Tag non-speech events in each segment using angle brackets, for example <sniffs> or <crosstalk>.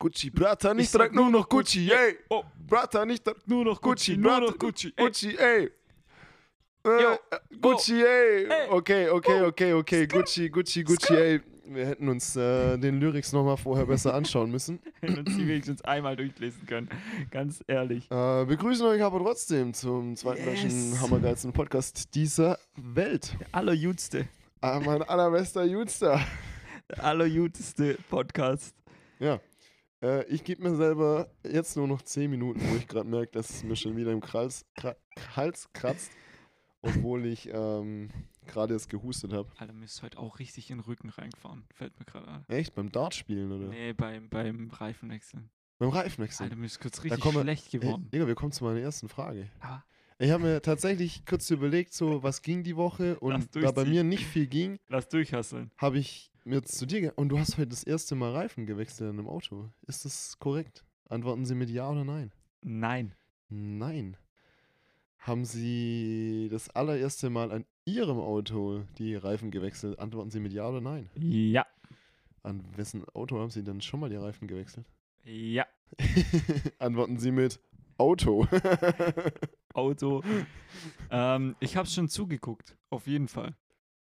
Gucci, Bratan, ich, Ich nur noch Gucci, ey. Oh, Bratan, ich trag nur noch Gucci, Gucci, nur noch Gucci. Ey. Gucci, ey. Äh, Yo. äh, Gucci, ey. Okay, okay, okay, okay. Skr. Gucci, Gucci, Gucci, ey. Wir hätten uns äh, den Lyrics nochmal vorher besser anschauen müssen. <laughs> Wenn uns die wenigstens einmal durchlesen können. Ganz ehrlich. Äh, begrüßen euch aber trotzdem zum zweiten Yes. hammergeilsten Podcast dieser Welt. Der allerjüdste, Ah, mein allerbester Jutster. der allerjüdste Podcast. Ja. Äh, ich gebe mir selber jetzt nur noch 10 Minuten, wo ich gerade merke, dass es mir schon wieder im Hals, Hals kratzt. Obwohl ich ähm, gerade erst gehustet habe. Alter, mir ist heute auch richtig in den Rücken reingefahren. Fällt mir gerade an. Echt? Beim Dartspielen oder? Nee, beim, beim Reifenwechseln. Beim Reifenwechsel? Alter, mir ist kurz richtig wir- schlecht Ey, geworden. Digga, wir kommen zu meiner ersten Frage. Aber Ich habe mir tatsächlich kurz überlegt, so was ging die Woche und da bei mir nicht viel ging, lass durchhasseln. habe ich mir zu dir und du hast heute das erste Mal Reifen gewechselt in einem Auto. Ist das korrekt? Antworten Sie mit Ja oder Nein? Nein. Nein. Haben Sie das allererste Mal an Ihrem Auto die Reifen gewechselt? Antworten Sie mit Ja oder Nein? Ja. An wessen Auto haben Sie denn schon mal die Reifen gewechselt? Ja. <laughs> Antworten Sie mit Auto. <laughs> Auto. ähm, ich habe schon zugeguckt. Auf jeden Fall.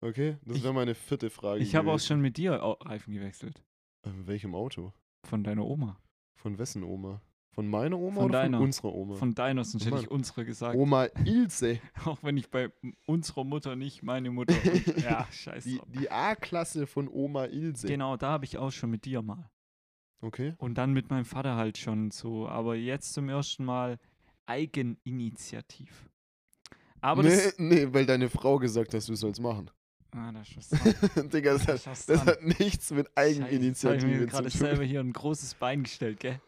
Okay, das wäre meine vierte Frage. Ich habe auch schon mit dir Reifen gewechselt. In welchem Auto? Von deiner Oma. Von wessen Oma? Von meiner Oma Von oder deiner. von unserer Oma? Von deiner, sonst hätte ich unsere gesagt. Oma Ilse. <laughs> Auch wenn ich bei unserer Mutter nicht meine Mutter. und- ja, <laughs> scheiße. Die, die A-Klasse von Oma Ilse. Genau, da habe ich auch schon mit dir mal. Okay. Und dann mit meinem Vater halt schon so. Aber jetzt zum ersten Mal Eigeninitiativ. Aber nee, nee, weil deine Frau gesagt hat, du sollst machen. Ah, das <laughs> Digga, das, hat, Das das hat nichts mit Scheiße, jetzt habe ich Eigeninitiative mir zu gerade tun. selber hier ein großes Bein gestellt, gell?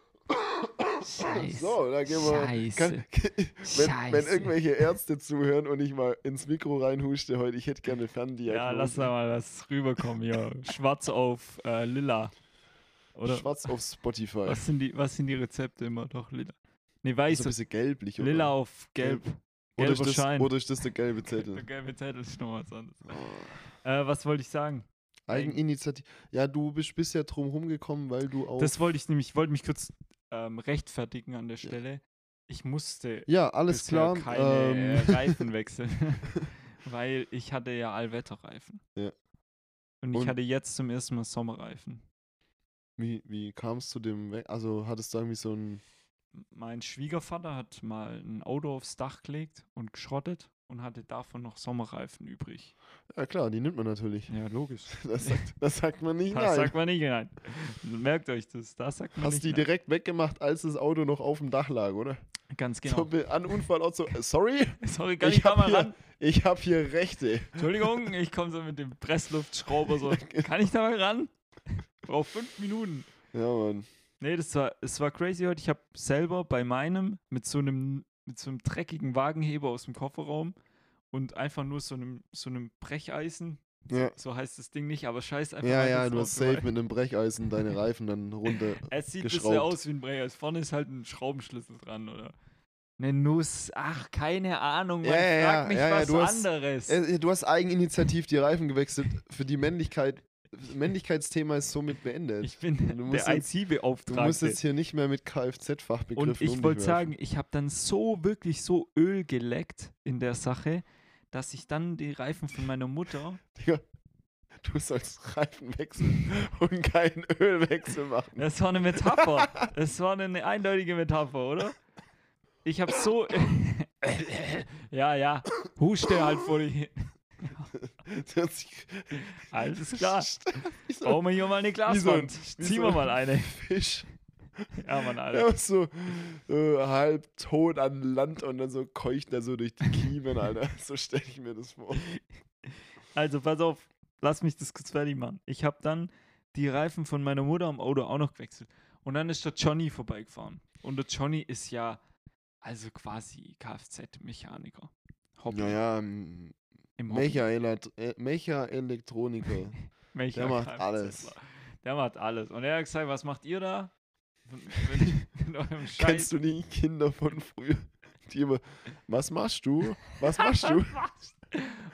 Scheiße. So, da gehen wir. Scheiße. Kann, wenn, wenn Scheiße. irgendwelche Ärzte zuhören und ich mal ins Mikro reinhuste heute, ich hätte gerne Ferndiagnose. Ja, lass da mal was rüberkommen hier. <laughs> Schwarz auf äh, lila. Oder Schwarz auf Spotify. was sind, die, was sind die Rezepte immer? Doch, lila. Nee, so weiß. ein bisschen gelblich, oder? lila auf gelb. Oder, ist gelber das, oder ist das der gelbe <laughs> Der Zettel? gelbe Zettel ist noch was anderes. Oh. Äh, was wollte ich sagen? Eigeninitiative. Ja, du bist bisher drum rumgekommen, weil du auch. Das wollte ich nämlich, ich wollte mich kurz ähm, rechtfertigen an der Stelle. Ich musste ja, alles klar. keine äh, ähm, Reifen wechseln, <laughs> <laughs> weil ich hatte ja Allwetterreifen. Ja. Und ich Und- hatte jetzt zum ersten Mal Sommerreifen. wie wie kam es zu dem We Also hattest du irgendwie so ein. Mein Schwiegervater hat mal ein Auto aufs Dach gelegt und geschrottet und hatte davon noch Sommerreifen übrig. Ja klar, die nimmt man natürlich. Ja, logisch. <laughs> Das sagt, das sagt man nicht Das nein. sagt man nicht nein. Merkt euch das. Das sagt man Hast nicht die nein. direkt weggemacht, als das Auto noch auf dem Dach lag, oder? Ganz So, genau. be- an Unfall auch so, sorry, <laughs> Sorry, kann ich ich, da mal hier- ran? ich habe hier Rechte. Entschuldigung, ich komme so mit dem Pressluftschrauber so. <laughs> Kann ich da mal ran? Brauch fünf Minuten. Ja, Mann. Nee, das war, es war crazy heute. Ich habe selber bei meinem mit so einem mit so einem dreckigen Wagenheber aus dem Kofferraum und einfach nur so einem so einem Brecheisen. Ja, So heißt das Ding nicht, aber scheiß einfach. ja, ja das du hast safe mit einem Brecheisen deine <laughs> Reifen dann runter. Es sieht ein bisschen aus wie ein Brecheisen. Vorne ist halt ein Schraubenschlüssel dran, oder? Eine Nuss. Ach, keine Ahnung. Man Ja, ja, ja, mich ja, was du hast- anderes. Äh, Du hast eigeninitiativ die Reifen gewechselt. Für die Männlichkeit. Männlichkeitsthema ist somit beendet. ich bin du musst der jetzt- Du IT-Beauftragte. musst jetzt hier nicht mehr mit Kfz-Fachbegriffen Und ich wollte sagen, ich habe dann so wirklich so Öl geleckt in der Sache, dass ich dann die Reifen von meiner Mutter. Digga, du sollst Reifen wechseln und keinen Ölwechsel machen. Das war eine Metapher. Das war eine eindeutige Metapher, oder? Ich habe so. <laughs> <laughs> ja, ja. Huste halt vor dich. Das <laughs> sich- Alles klar. <laughs> So Bauen wir hier mal eine Wie so ein- Glaswand. Ziehen wir mal eine. Fisch. <laughs> Ja, Mann, Alter. Ja, so äh, halb tot an Land und dann so keucht er so durch die Kiemen, Alter. So stelle ich mir das vor. Also, pass auf. Lass mich das kurz fertig machen. Ich habe dann die Reifen von meiner Mutter am Auto auch noch gewechselt. Und dann ist der Johnny vorbeigefahren. Und der Johnny ist ja also quasi Kfz-Mechaniker. Hobby. Naja, Im Hobby. Mecha-Elekt- äh, Mecha-Elektroniker. <laughs> Mecha der macht alles. Der macht alles. Und er hat gesagt, was macht ihr da? Mit, <laughs> <laughs> eurem Scheiß. Kennst du die Kinder von früher? Die immer, was machst du? Was machst du?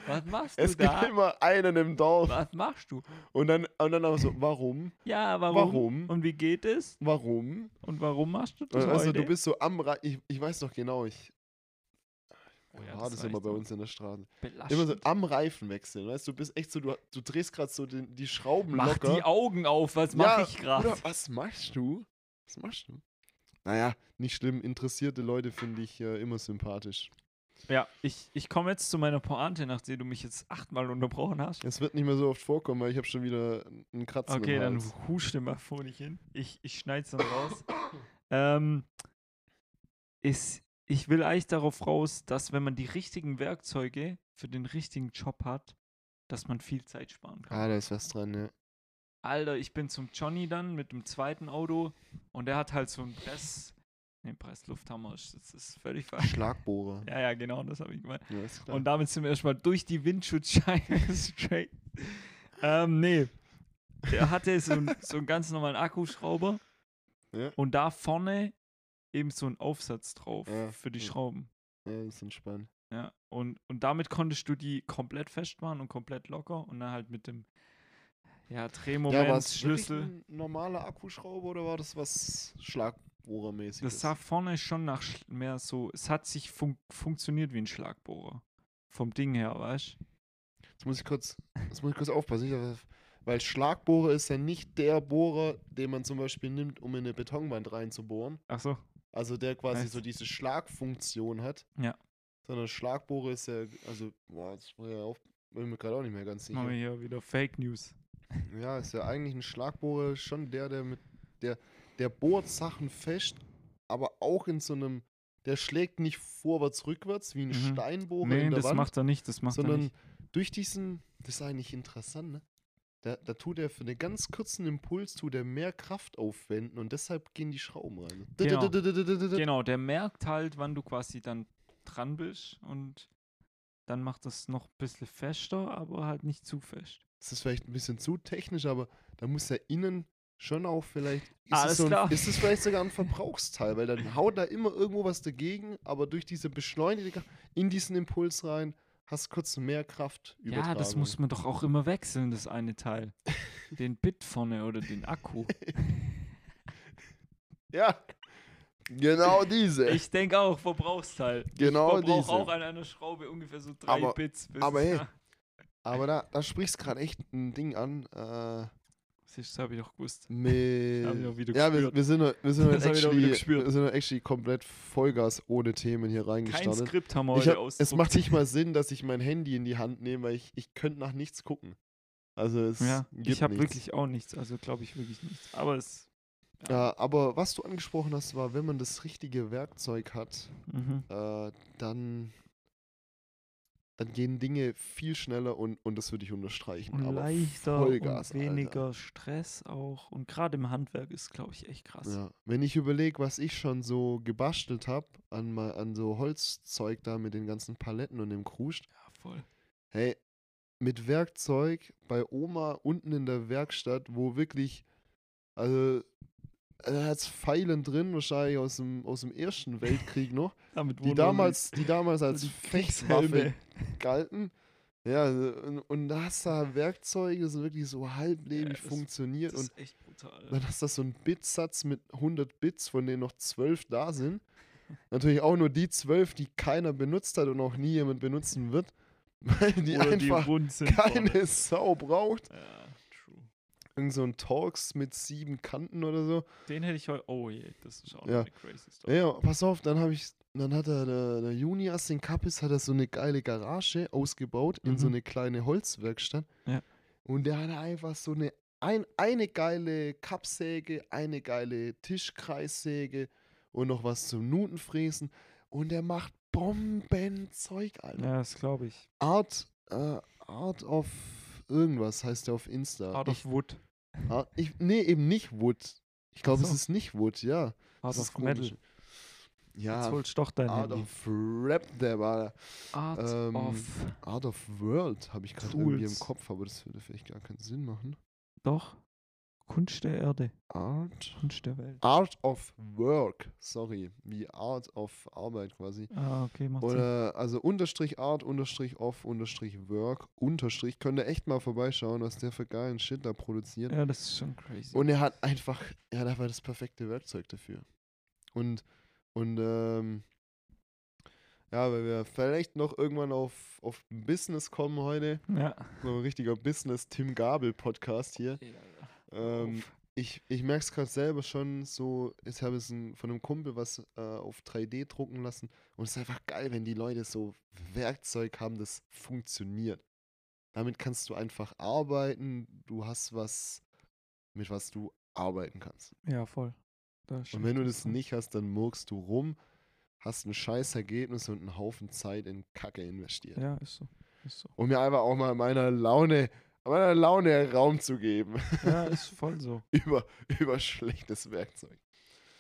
Was machst Es du gibt da? immer einen im Dorf. Was machst du? Und dann, und dann auch so, warum? Ja, warum? Warum? Und wie geht es? Warum? Und warum machst du das Also heute? du bist so am Ra ich, ich weiß doch genau, ich Oh ja, war das das war immer bei uns in der Straße. belastend. Immer so am Reifen wechseln, weißt du, bist echt so, du, du drehst gerade so den, die Schrauben Mach locker. die Augen auf, was mache Ja, ich gerade? Was machst du? Was machst du? Naja, nicht schlimm. Interessierte Leute finde ich äh, immer sympathisch. Ja, ich, ich komme jetzt zu meiner Pointe, nachdem du mich jetzt achtmal unterbrochen hast. Es wird nicht mehr so oft vorkommen, weil ich habe schon wieder einen Kratzen Okay, im dann Hals. husch mal vor dich hin. Ich, ich schneid's dann raus. <coughs> ähm, ist, ich will eigentlich darauf raus, dass wenn man die richtigen Werkzeuge für den richtigen Job hat, dass man viel Zeit sparen kann. Ah, da ist was dran, ja. Alter, ich bin zum Johnny dann mit dem zweiten Auto und der hat halt so ein Press. Ne, Presslufthammer, das ist völlig falsch. Schlagbohrer. Ja, ja, genau, das habe ich gemeint. Ja. Und damit sind wir erstmal durch die Windschutzscheibe <laughs> straight. Ähm, nee. Der hatte so, so einen ganz normalen Akkuschrauber Ja. und da vorne eben so ein Aufsatz drauf Ja, für die ja. Schrauben. ja, ist entspannt. Ja, und, und damit konntest du die komplett festmachen und komplett locker und dann halt mit dem ja, Drehmoment, ja, Schlüssel. ein normaler Akkuschrauber oder war das was Schlagbohrermäßiges? Das sah vorne schon nach mehr so, es hat sich fun funktioniert wie ein Schlagbohrer. Vom Ding her, weißt du? Jetzt muss ich kurz, jetzt muss ich kurz aufpassen. Weil Schlagbohrer ist ja nicht der Bohrer, den man zum Beispiel nimmt, um in eine Betonwand reinzubohren. Ach so. Also der quasi Heißt- so diese Schlagfunktion hat. Ja. Sondern Schlagbohrer ist ja, also, boah, das war ja auch, bin mir gerade auch nicht mehr ganz Machen wir sicher. hier wieder Fake News. Ja, ist ja eigentlich ein Schlagbohrer schon der, der mit, der, der bohrt Sachen fest, aber auch in so einem, der schlägt nicht vorwärts, rückwärts wie ein Mhm. Steinbohrer Nee, in der das Wand, macht er nicht, das macht er sondern nicht. durch diesen, das ist eigentlich interessant, ne? Da, da tut er für einen ganz kurzen Impuls tut er mehr Kraft aufwenden und deshalb gehen die Schrauben rein. Genau. Genau. Der merkt halt, wann du quasi dann dran bist und dann macht das noch ein bisschen fester, aber halt nicht zu fest. Das ist vielleicht ein bisschen zu technisch, aber da muss er innen schon auch vielleicht. Ist Alles es so ein, klar. Ist es vielleicht sogar ein Verbrauchsteil, weil dann haut da immer irgendwo was dagegen, aber durch diese Beschleunigung in diesen Impuls rein hast du kurz mehr Kraft Ja, das muss man doch auch immer wechseln, das eine Teil. den Bit vorne oder den Akku. <laughs> Ja, genau diese. Ich denke auch, Verbrauchsteil. Genau ich verbrauche diese. auch an einer Schraube ungefähr so drei Aber- Bits. Bis aber <laughs> hey, da- aber da, da sprichst gerade echt ein Ding an. Äh, Siehst du, habe ich doch gewusst. mit, <laughs> ja, wir, wir sind, wir sind actually, gespürt. wir sind heute actually komplett Vollgas ohne Themen hier Kein reingestartet. Skript haben wir heute hab, es macht nicht mal Sinn, dass ich mein Handy in die Hand nehme, weil ich, ich könnte nach nichts gucken. Also es Ja, ich habe wirklich auch nichts. Also glaube ich wirklich nichts. Aber es. Ja, aber was du angesprochen hast, war, wenn man das richtige Werkzeug hat, Mhm. äh, dann, dann gehen Dinge viel schneller und, und das würde ich unterstreichen. Und aber leichter Vollgas, und weniger Alter. Stress auch. Und gerade im Handwerk ist, glaube ich, echt krass. Ja. Wenn ich überlege, was ich schon so gebastelt habe an, an so Holzzeug da mit den ganzen Paletten und dem Kruscht, Ja, voll. Hey, mit Werkzeug bei Oma unten in der Werkstatt, wo wirklich, also, da hat's Pfeilen drin, wahrscheinlich aus dem, aus dem Ersten Weltkrieg noch, <laughs> Damit die damals, die damals als. <laughs> Fechtwaffe galten. Ja, und, und da hast du da Werkzeuge, das wirklich so halblebig Ja, funktioniert Das und ist echt brutal. dann hast du so einen Bitsatz mit 100 Bits, von denen noch 12 da sind. Natürlich auch nur die 12, die keiner benutzt hat und auch nie jemand benutzen wird, <laughs> weil die Oder einfach die keine vorne. Sau braucht. Ja. Irgend so ein Torx mit sieben Kanten oder so. Den hätte ich heute. Oh je, das ist auch Ja. eine crazy Story. Ja, pass auf, dann habe ich, dann hat er der, der Junias, den Kappis, hat er so eine geile Garage ausgebaut in so Mhm. eine kleine Holzwerkstatt. Ja. Und der hatte einfach so eine, ein, eine geile Kappsäge, eine geile Tischkreissäge und noch was zum Nutenfräsen. Und der macht Bombenzeug, Alter. Ja, das glaube ich. Art, äh, Art of irgendwas heißt der auf Insta. Out ich, of Wood. Ah, ich, nee, eben nicht Wood. Ich glaube, es so. ist nicht Wood, ja. Das ist of Metal. komisch. Jetzt Ja, holst doch dein Art Handy. of Rap, der war Art ähm, of. Art of World, habe ich gerade irgendwie im. Kopf, aber das würde vielleicht gar keinen Sinn machen. Doch. Kunst der Erde, Art. Kunst der Welt. Art of Work, sorry, wie Art of Arbeit quasi. Ah, okay, macht Sinn. Oder also Unterstrich Art, Unterstrich of, Unterstrich Work, Unterstrich. Könnt ihr echt mal vorbeischauen, was der für geilen Shit da produziert. Ja, das ist schon crazy. Und er hat einfach, er hat einfach das perfekte Werkzeug dafür. Und, und ähm, ja, weil wir vielleicht noch irgendwann auf, auf Business kommen heute. ja. So ein richtiger Business-Tim Gabel-Podcast hier. Ähm, ich ich merke es gerade selber schon so, ich habe es ein, von einem Kumpel was äh, auf 3D drucken lassen und es ist einfach geil, wenn die Leute so Werkzeug haben, das funktioniert. Damit kannst du einfach arbeiten, du hast was, mit was du arbeiten kannst. ja, voll. Und wenn du das nicht hast, dann murkst du rum, hast ein scheiß Ergebnis und einen Haufen Zeit in Kacke investiert. Ja, ist so. Ist so. Um mir einfach auch mal meiner Laune, meiner Laune Raum zu geben Ja, <laughs> ist voll so. über, über schlechtes Werkzeug.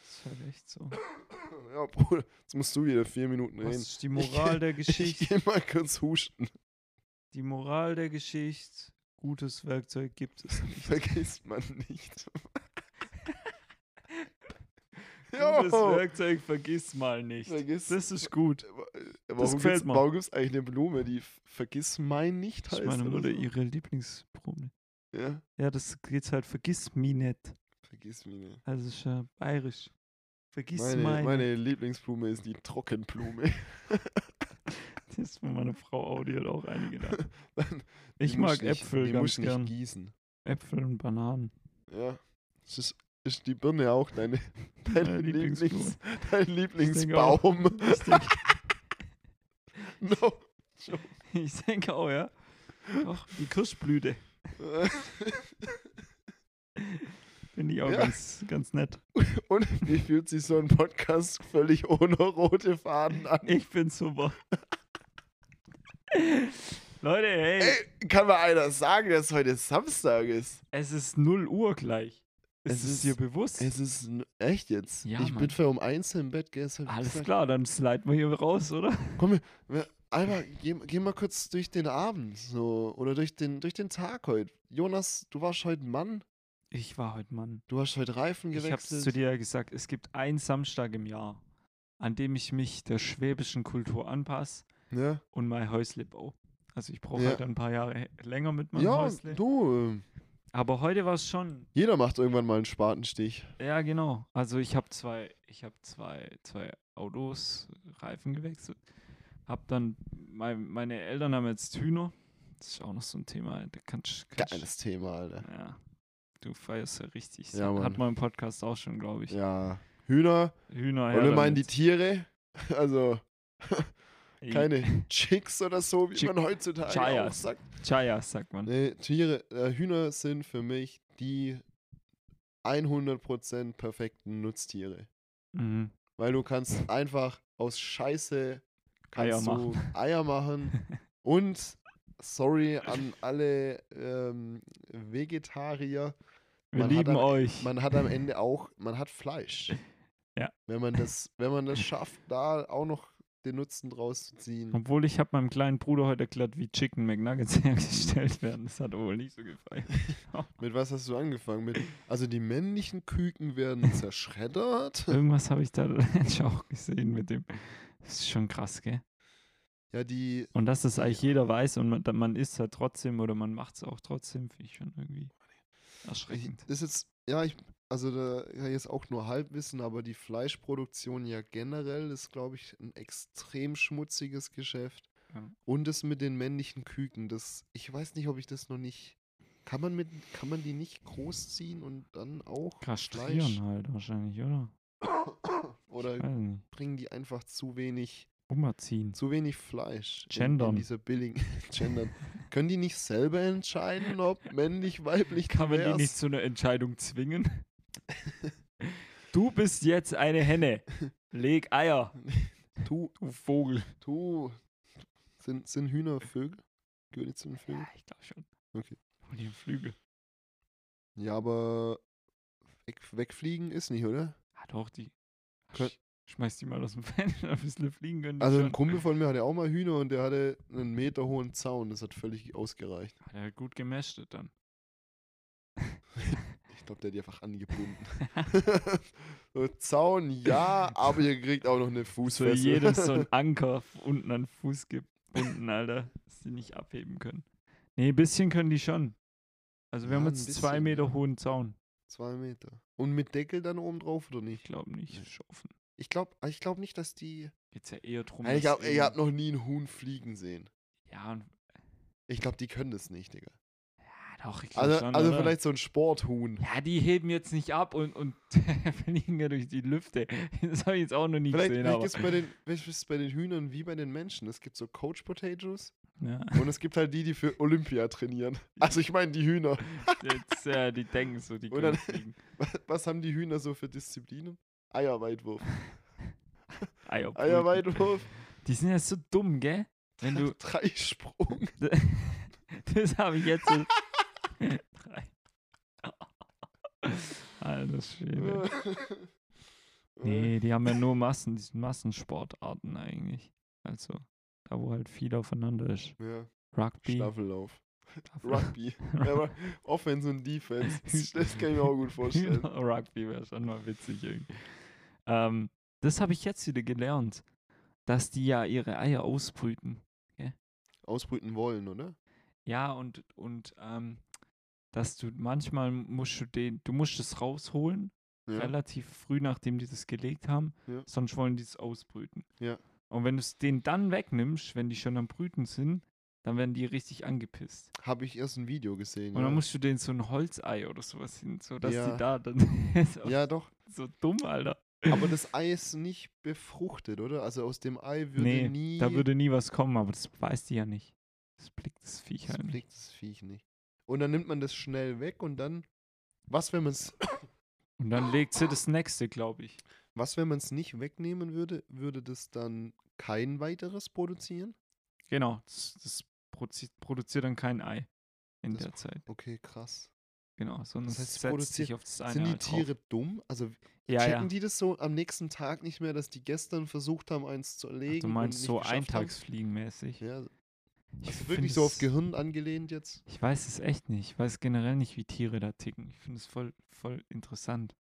Ist halt echt so. <sniffs> Ja, Bruder, jetzt musst du wieder vier Minuten reden. ist die Moral der Ich Geschichte? geh mal kurz husten. Die Moral der Geschichte, gutes Werkzeug gibt es nicht. Vergisst man nicht. <laughs> <laughs> Jo, Werkzeug vergiss mal nicht. Vergiss- Das ist gut. warum gefällt mir. warum gibt's eigentlich eine Blume, die vergiss mein nicht Das heißt? ist meine oder Mutter so? ihre Lieblingsblume. Ja, Ja, das geht halt vergiss mich nicht. vergiss mich nicht. Also ist ja bayerisch. Vergiss Meine, meine. meine Lieblingsblume ist die Trockenblume. <laughs> Das ist von meiner Frau auch, die hat auch einige da. <laughs> Dann- Ich die mag nicht, Äpfel die ganz musst nicht gern. gießen. Äpfel und Bananen. Ja. Das ist, ist die Birne auch deine, <laughs> dein, Meine Lieblings, Lieblingsblume. dein. Lieblingsbaum? Ich denke, <laughs> no. ich denke auch, ja. Doch, die Kirschblüte. <laughs> Finde ich auch Ja. ganz, ganz nett. Und wie fühlt sich so ein Podcast völlig ohne rote Faden an? Ich bin super. Leute, hey, Ey, kann mal einer sagen, dass heute Samstag ist? es ist 0 Uhr gleich. Ist Es es, ist- dir bewusst? Es ist echt jetzt. Ja, ich bin Mann. für um eins im Bett gestern. Alles klar, dann sliden wir hier raus, oder? Komm, wir- Alba, geh, geh mal kurz durch den Abend so oder durch den, durch den Tag heute. Jonas, du warst heute Mann. Ich war heute Mann. Du hast heute Reifen Ich hab's gewechselt. zu dir ja gesagt, es gibt einen Samstag im Jahr, an dem ich mich der schwäbischen Kultur anpasse ja, und mein Häusle baue. Also ich brauche Ja. halt ein paar Jahre länger mit meinem ja Häusle. du. Aber heute war es schon, Jeder macht irgendwann mal einen Spatenstich. ja genau. Also ich habe zwei, ich habe zwei, zwei Autos, Reifen gewechselt. Hab dann, mein, meine Eltern haben jetzt Hühner. Das ist auch noch so ein Thema. Da kannst, kannst, Geiles Thema, Alter. Ja, du feierst ja richtig. Ja, Hat Mann. man im Podcast auch schon, glaube ich. Ja, Hühner. Hühner, Und her wir meinen die. Tiere. <laughs> Also keine Chicks oder so, wie Chick- man heutzutage Chaya. auch sagt. Chayas, sagt man. Nee, Tiere, äh, Hühner sind für mich die 100% perfekten Nutztiere. Mhm. Weil du kannst einfach aus Scheiße Eier kannst du machen. <laughs> Eier machen. Und sorry an alle ähm, Vegetarier. Wir Man lieben am- euch. Man hat am Ende auch, man hat Fleisch. <laughs> Ja. Wenn man das, wenn man das schafft, da auch noch den Nutzen draus zu ziehen. Obwohl ich habe meinem kleinen Bruder heute erklärt, wie Chicken McNuggets <laughs> hergestellt werden. Das hat wohl nicht so gefallen. <laughs> Mit was hast du angefangen? Mit, also die männlichen Küken werden <laughs> zerschreddert. Irgendwas habe ich da auch gesehen mit dem. Das ist schon krass, gell? Ja, die, Und dass das eigentlich jeder weiß und man, man isst halt trotzdem oder man macht es auch trotzdem, finde ich schon irgendwie erschreckend. ist jetzt, ja, ich, also da kann ich jetzt auch nur Halbwissen, aber die Fleischproduktion ja generell ist, glaube ich, ein extrem schmutziges Geschäft. Ja. Und das mit den männlichen Küken, das, ich weiß nicht, ob ich das noch nicht, kann man mit, kann man die nicht großziehen und dann auch Kastrieren Fleisch? halt wahrscheinlich, oder? <coughs> Oder bringen die einfach zu wenig, Umerziehen. zu wenig Fleisch in, in Gendern. dieser billigen <laughs> Gendern. Können die nicht selber entscheiden, ob männlich, weiblich, Kann man die nicht zu einer Entscheidung zwingen? <laughs> Du bist jetzt eine Henne. Leg Eier, <laughs> Tu, du Vogel. tu, sind, sind Hühner Vögel? Gehören die zu den Vögeln? Ja, ich glaube schon. Okay. Und die Flügel. Ja, aber weg, wegfliegen ist nicht, oder? Ah, doch, die. Kön- Sch schmeiß die mal aus dem <laughs> Fenster, ein bisschen fliegen können. Also ein schon. Kumpel von mir hatte auch mal Hühner und der hatte einen Meter hohen Zaun. Das hat völlig ausgereicht. Hat er halt gut gemästet dann. Ich glaube, der hat die einfach angebunden. <laughs> so, Zaun, ja, aber ihr kriegt auch noch eine <laughs> Für Fußfessel. jedes so ein <laughs> Anker unten an Fuß gebunden, Alter, dass die nicht abheben können. Nee, ein bisschen können die schon. Also wir Ja, haben jetzt zwei bisschen, Meter ja. hohen Zaun. Zwei Meter. Und mit Deckel dann oben drauf oder Ich nicht? glaube nicht. Offen. Ich glaube ich glaub nicht, dass die. Geht's ja eher drum. ich dass hab, ich eben- hab noch nie einen Huhn fliegen sehen. Ja, und, Ich glaube, die können das nicht, Digga. Doch, ich Also, schon, also vielleicht so ein Sporthuhn. Ja, die heben jetzt nicht ab und, und <laughs> fliegen ja durch die Lüfte. <laughs> Das habe ich jetzt auch noch nie Vielleicht, gesehen, vielleicht ist bei den, vielleicht ist bei den Hühnern wie bei den Menschen. Es gibt so Coach Potatoes Ja, und es gibt halt die, die für Olympia trainieren. Also ich meine die Hühner. <laughs> jetzt, ja, die denken so, die können fliegen. Was, was haben die Hühner so für Disziplinen? Eierweitwurf. Eierbrüten. Eierweitwurf, Die sind ja so dumm, gell? Wenn du. Dreisprung. das habe ich jetzt. Drei. Alter Schwede. <laughs> Nee, die haben ja nur Massen, die sind Massensportarten eigentlich. Also, da wo halt viel aufeinander ist. Ja, Rugby. Staffellauf. Staffel- Rugby. <laughs> ja, Offense und Defense. <laughs> Das, kann ich mir auch gut vorstellen. Rugby wäre schon mal witzig irgendwie. Ähm, das habe ich jetzt wieder gelernt, dass die ja ihre Eier ausbrüten. Ausbrüten wollen, oder? Ja, und, und ähm, dass du manchmal musst du den, du musst es rausholen, Ja. relativ früh, nachdem die das gelegt haben, Ja. sonst wollen die es ausbrüten. Ja. Und wenn du es den dann wegnimmst, wenn die schon am Brüten sind, dann werden die richtig angepisst. Habe ich erst ein Video gesehen. Und dann musst du denen so ein Holzei oder sowas hin, so dass die da dann <laughs> so, ja, doch. so dumm, Alter. Aber das Ei ist nicht befruchtet, oder? Also aus dem Ei würde nee, nie. da würde nie was kommen, aber das weiß die ja nicht. Das blickt das Viech das halt nicht. blickt das Viech nicht. Und dann nimmt man das schnell weg und dann. Was, wenn man es. Und dann legt sie das nächste, glaube ich. Was, wenn man es nicht wegnehmen würde? Würde das dann kein weiteres produzieren? Genau, das, das produziert dann kein Ei in Das der Zeit. Okay, krass. Genau, sondern Das heißt, es setzt produziert- sich auf das eine Sind die drauf. Tiere dumm? Also Ja, checken ja. die das so am nächsten Tag nicht mehr, dass die gestern versucht haben, eins zu Ach, erlegen? du und meinst so? Eintagsfliegenmäßig. Ja, Ich find wirklich so auf Gehirn angelehnt jetzt? Ich weiß es echt nicht. Ich weiß generell nicht, wie Tiere da ticken. Ich finde es voll, voll interessant.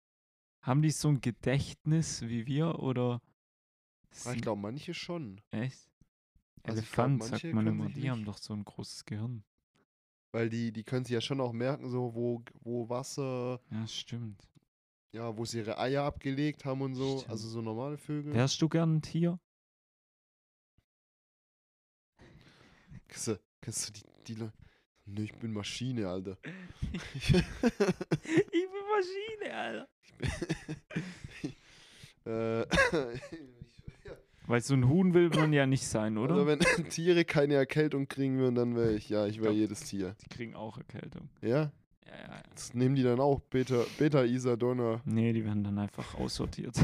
Haben die so ein Gedächtnis wie wir oder? Ah, Ich glaube, manche schon. Echt? Also ich glaub, Elefant, sagt man immer, die haben doch so ein großes Gehirn. Weil die, die können sich ja schon auch merken, so wo, wo Wasser, Ja, stimmt. ja, wo sie ihre Eier abgelegt haben und so. Stimmt. Also so normale Vögel. Wärst du gern ein Tier? Kennst du, kennst du die, die Leute? Nö, ich bin Maschine, Alter. <laughs> ich bin Maschine, Alter. <laughs> äh, <laughs> Weil so ein Huhn will man ja nicht sein, oder? also wenn Tiere keine Erkältung kriegen würden, dann wäre ich, ja, ich wäre jedes Tier. die kriegen auch Erkältung. Ja? Ja, ja, ja. Das nehmen die dann auch Beta, Beta Isadonna. Nee, die werden dann einfach aussortiert.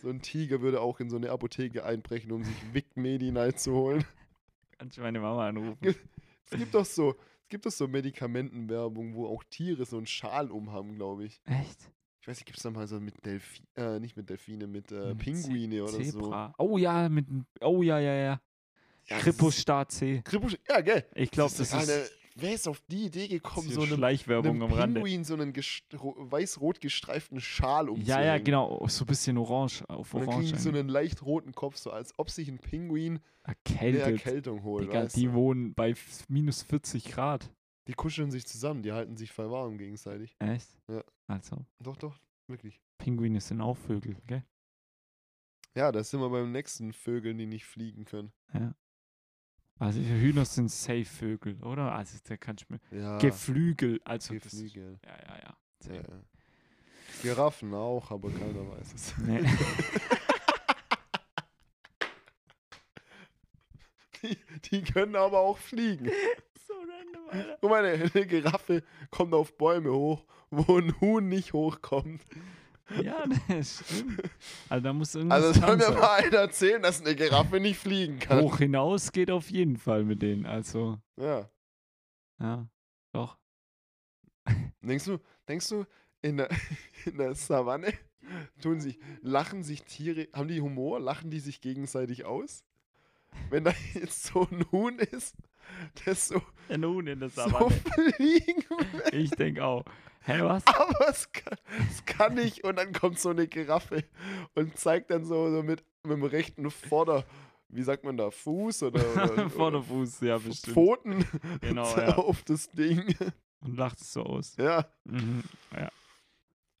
So ein Tiger würde auch in so eine Apotheke einbrechen, um sich Vic Medi-Night zu holen. Kannst du meine Mama anrufen? <laughs> Es gibt doch so, es gibt doch so Medikamentenwerbung, wo auch Tiere so einen Schal umhaben, glaube ich. Echt? Ich weiß nicht, gibt es da mal so mit Delfine, äh, nicht mit Delfine, mit äh, Mit Pinguine oder so. Zebra. Oh ja, mit dem- Oh ja, ja, ja. Ja, das Kripostar C. Krippus, ja, gell. Ich glaube, das eine, ist, Wer ist auf die Idee gekommen, das so Schleichwerbung einem am Rande. Pinguin so einen weiß-rot gestreiften Schal Ja, umzuhängen? ja, genau. So ein bisschen orange auf Und dann orange. die so einen leicht roten Kopf, so als ob sich ein Pinguin eine Erkältet. Erkältung holt. Digga, die du? wohnen bei minus 40 Grad. die kuscheln sich zusammen, die halten sich voll warm gegenseitig. Echt? Ja. Also, Doch, doch, wirklich. Pinguine sind auch Vögel, gell? Ja, da sind wir beim nächsten Vögeln, die nicht fliegen können. Ja. Also Hühner sind safe Vögel, oder? Also da kannst du mir. Ja, Geflügel, also das- Geflügel. Ja, ja, ja. Ja, ja. Giraffen auch, aber keiner weiß es. Nee. <laughs> Die, die können aber auch fliegen. <laughs> so random, Alter. Guck mal, eine, eine Giraffe kommt auf Bäume hoch, wo ein Huhn nicht hochkommt. Ja, <laughs> das stimmt. Also da muss irgendwas Also soll mir mal einer erzählen, dass eine Giraffe nicht fliegen kann. Hoch hinaus geht auf jeden Fall mit denen. Also, Ja. ja, doch. Denkst du, denkst du, in der, <laughs> in der Savanne tun sich, lachen sich Tiere, haben die Humor, lachen die sich gegenseitig aus? Wenn da <laughs> jetzt so ein Huhn ist <laughs> der so, Ein Huhn in der so Savanne. fliegen will. Ich denke auch. Hä, was? Aber es kann, es kann nicht. Und dann kommt so eine Giraffe und zeigt dann so, so mit, mit dem rechten Vorder, wie sagt man da, Fuß oder, oder, <laughs> Vorderfuß, ja, bestimmt. Pfoten Genau, <laughs> ja. auf das Ding. Und lacht es so aus. Ja. Mhm.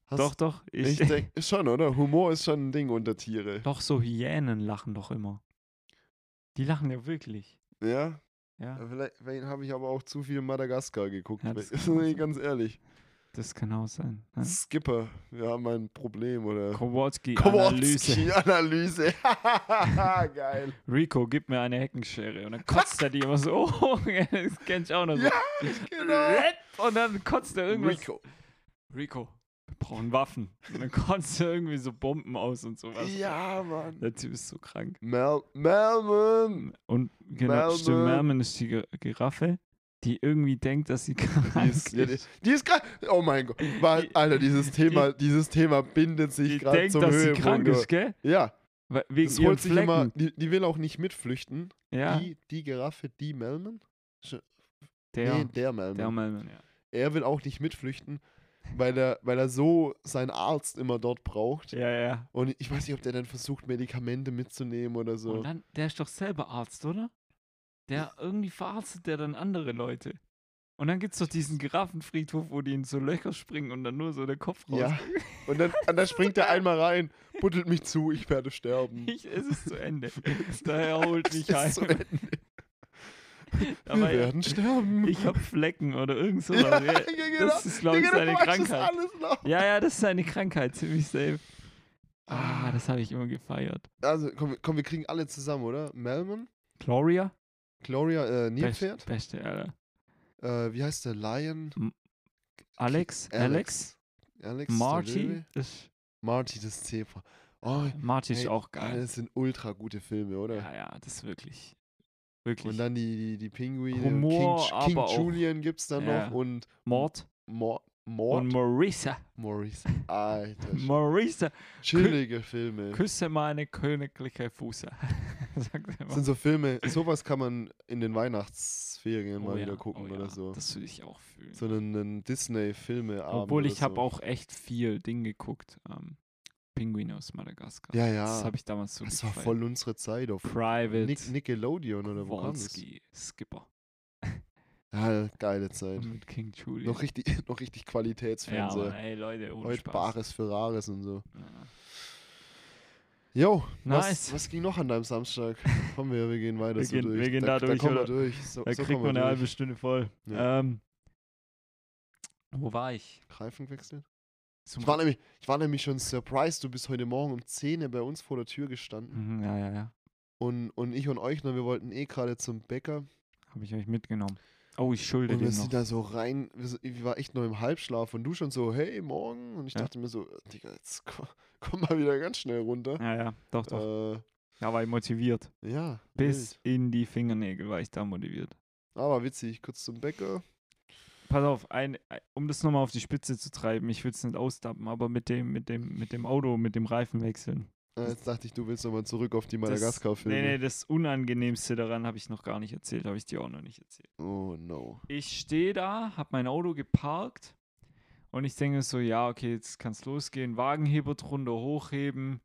Hast- Doch, doch. Ich, Ich denke schon, oder? Humor ist schon ein Ding unter Tiere. doch, so Hyänen lachen doch immer. Die lachen ja wirklich. Ja? Ja, Vielleicht, vielleicht habe ich aber auch zu viel Madagaskar geguckt. Ja, das <laughs> sein. ganz ehrlich. das kann auch sein. Ne? Skipper, wir haben ein Problem, oder? Kowalski, Kowalski, Analyse. Analyse. <laughs> Geil. Rico, gib mir eine Heckenschere. Und dann kotzt er die immer so. <laughs> Oh, das kenn ich auch noch so. Ja, genau. Und dann kotzt er irgendwas. Rico. Rico, wir brauchen Waffen. Und dann <laughs> kotzt er irgendwie so Bomben aus und sowas. Ja, Mann. Der Typ ist so krank. Mel Melman. Und genau, stimmt, Melman. Ist die Gi- Giraffe, die irgendwie denkt, dass sie <laughs> Die krank ist, die, die ist gerade. Oh mein Gott. Weil, Die- Alter, dieses Thema, dieses Thema bindet sich Die gerade denkt, zum dass sie Höhepunkt. krank ist, gell? Ja, We- Wegen das holt sich immer. Die, die will auch nicht mitflüchten. ja, Die, die Giraffe, die Melman? der, nee, der Melman. der Merman, ja. er will auch nicht mitflüchten, weil er, weil er so seinen Arzt immer dort braucht. Ja, ja. Und ich weiß nicht, ob der dann versucht, Medikamente mitzunehmen oder so. Und dann, der ist doch selber Arzt, oder? Der irgendwie verarztet der dann andere Leute. Und dann gibt's doch diesen Giraffenfriedhof, wo die in so Löcher springen und dann nur so der Kopf raus. ja. <laughs> Und dann, und dann <laughs> springt er einmal rein, buddelt mich zu, ich werde sterben. Ich, es ist zu Ende. <laughs> Daher holt Es mich ist heim. zu Ende. <laughs> Wir Aber ja, werden sterben. ich hab Flecken oder irgend <laughs> sowas. ja, Ja, genau. Das ist, glaube ich, Digga, du seine Krankheit. Ja, ja, das ist seine Krankheit, ziemlich safe. Ah, Ah. das habe ich immer gefeiert. Also, komm, komm, wir kriegen alle zusammen, oder? Melman, Gloria? Gloria, äh, Best, Nilpferd. beste, Alter. Äh, wie heißt der? Lion? Alex? Alex? Alex. der Marty? Ist, Marty, das Zebra. Oh, Marty ist Hey, auch geil. das sind ultra gute Filme, oder? Ja, ja, das ist wirklich. Wirklich. Und dann die, die, die Pinguine. Humor, King, King aber auch- Julian gibt's dann Ja. noch und Mord Mor und Mord. Marisa. Maurice. <laughs> Alter. Marisa, Chillige Filme. küsse meine königliche Fuße. <laughs> Das sind so Filme, sowas kann man in den Weihnachtsferien mal Oh wieder ja, gucken oh oder ja, so. Das würde ich auch fühlen. So einen, einen Disney-Filme Obwohl ich habe so. auch echt viel Ding geguckt. Ähm, Pinguine aus Madagaskar. Ja, ja. Das habe ich damals so Das war gefeiert. voll unsere Zeit auf Private. Nick, Nickelodeon oder wo kam das? Kowalski, Skipper. Ja, <laughs> geile Zeit. Mit King Julian. Noch richtig, <laughs> noch richtig ja, Qualitätsfernseher. Mann, ey, Leute, ohne Heute Spaß. Bares für Rares und so. Ja. Jo, Nice. was, was ging noch an deinem Samstag? <laughs> Komm, wir, wir gehen weiter Wir so gehen- durch. wir gehen da, da durch, kommen wir oder? durch. So, Da so kriegt man eine halbe Stunde voll. Ja. Ähm, wo war ich? Reifen gewechselt? Zum Ich war, nämlich, ich war nämlich schon surprised. Du bist heute Morgen um 10 Uhr bei uns vor der Tür gestanden. Mhm, ja, ja, ja. Und, und ich und euch, wir wollten eh gerade zum Bäcker. Habe ich euch mitgenommen. Oh, ich schulde Und wir dir noch. sind da so rein. wir Ich war echt noch im Halbschlaf. Und du schon so, hey, morgen. Und ich Ja. dachte mir so, Digga, jetzt <laughs> komm, komm mal wieder ganz schnell runter. Ja, ja, doch, doch. Äh, Ja, war ich motiviert. ja, Bis wild. in die Fingernägel war ich da motiviert. Aber witzig, kurz zum Bäcker. Pass auf, ein, ein- um das nochmal auf die Spitze zu treiben, ich will es nicht ausdappen, aber mit dem, mit dem, mit dem Auto, mit dem Reifen wechseln. Äh, jetzt dachte ich, du willst nochmal zurück auf die Madagaskar-Filme. Nee, nee, das Unangenehmste daran habe ich noch gar nicht erzählt, habe ich dir auch noch nicht erzählt. Oh no. Ich stehe da, habe mein Auto geparkt und ich denke so, ja, okay, jetzt kann es losgehen. Wagenheber drunter hochheben.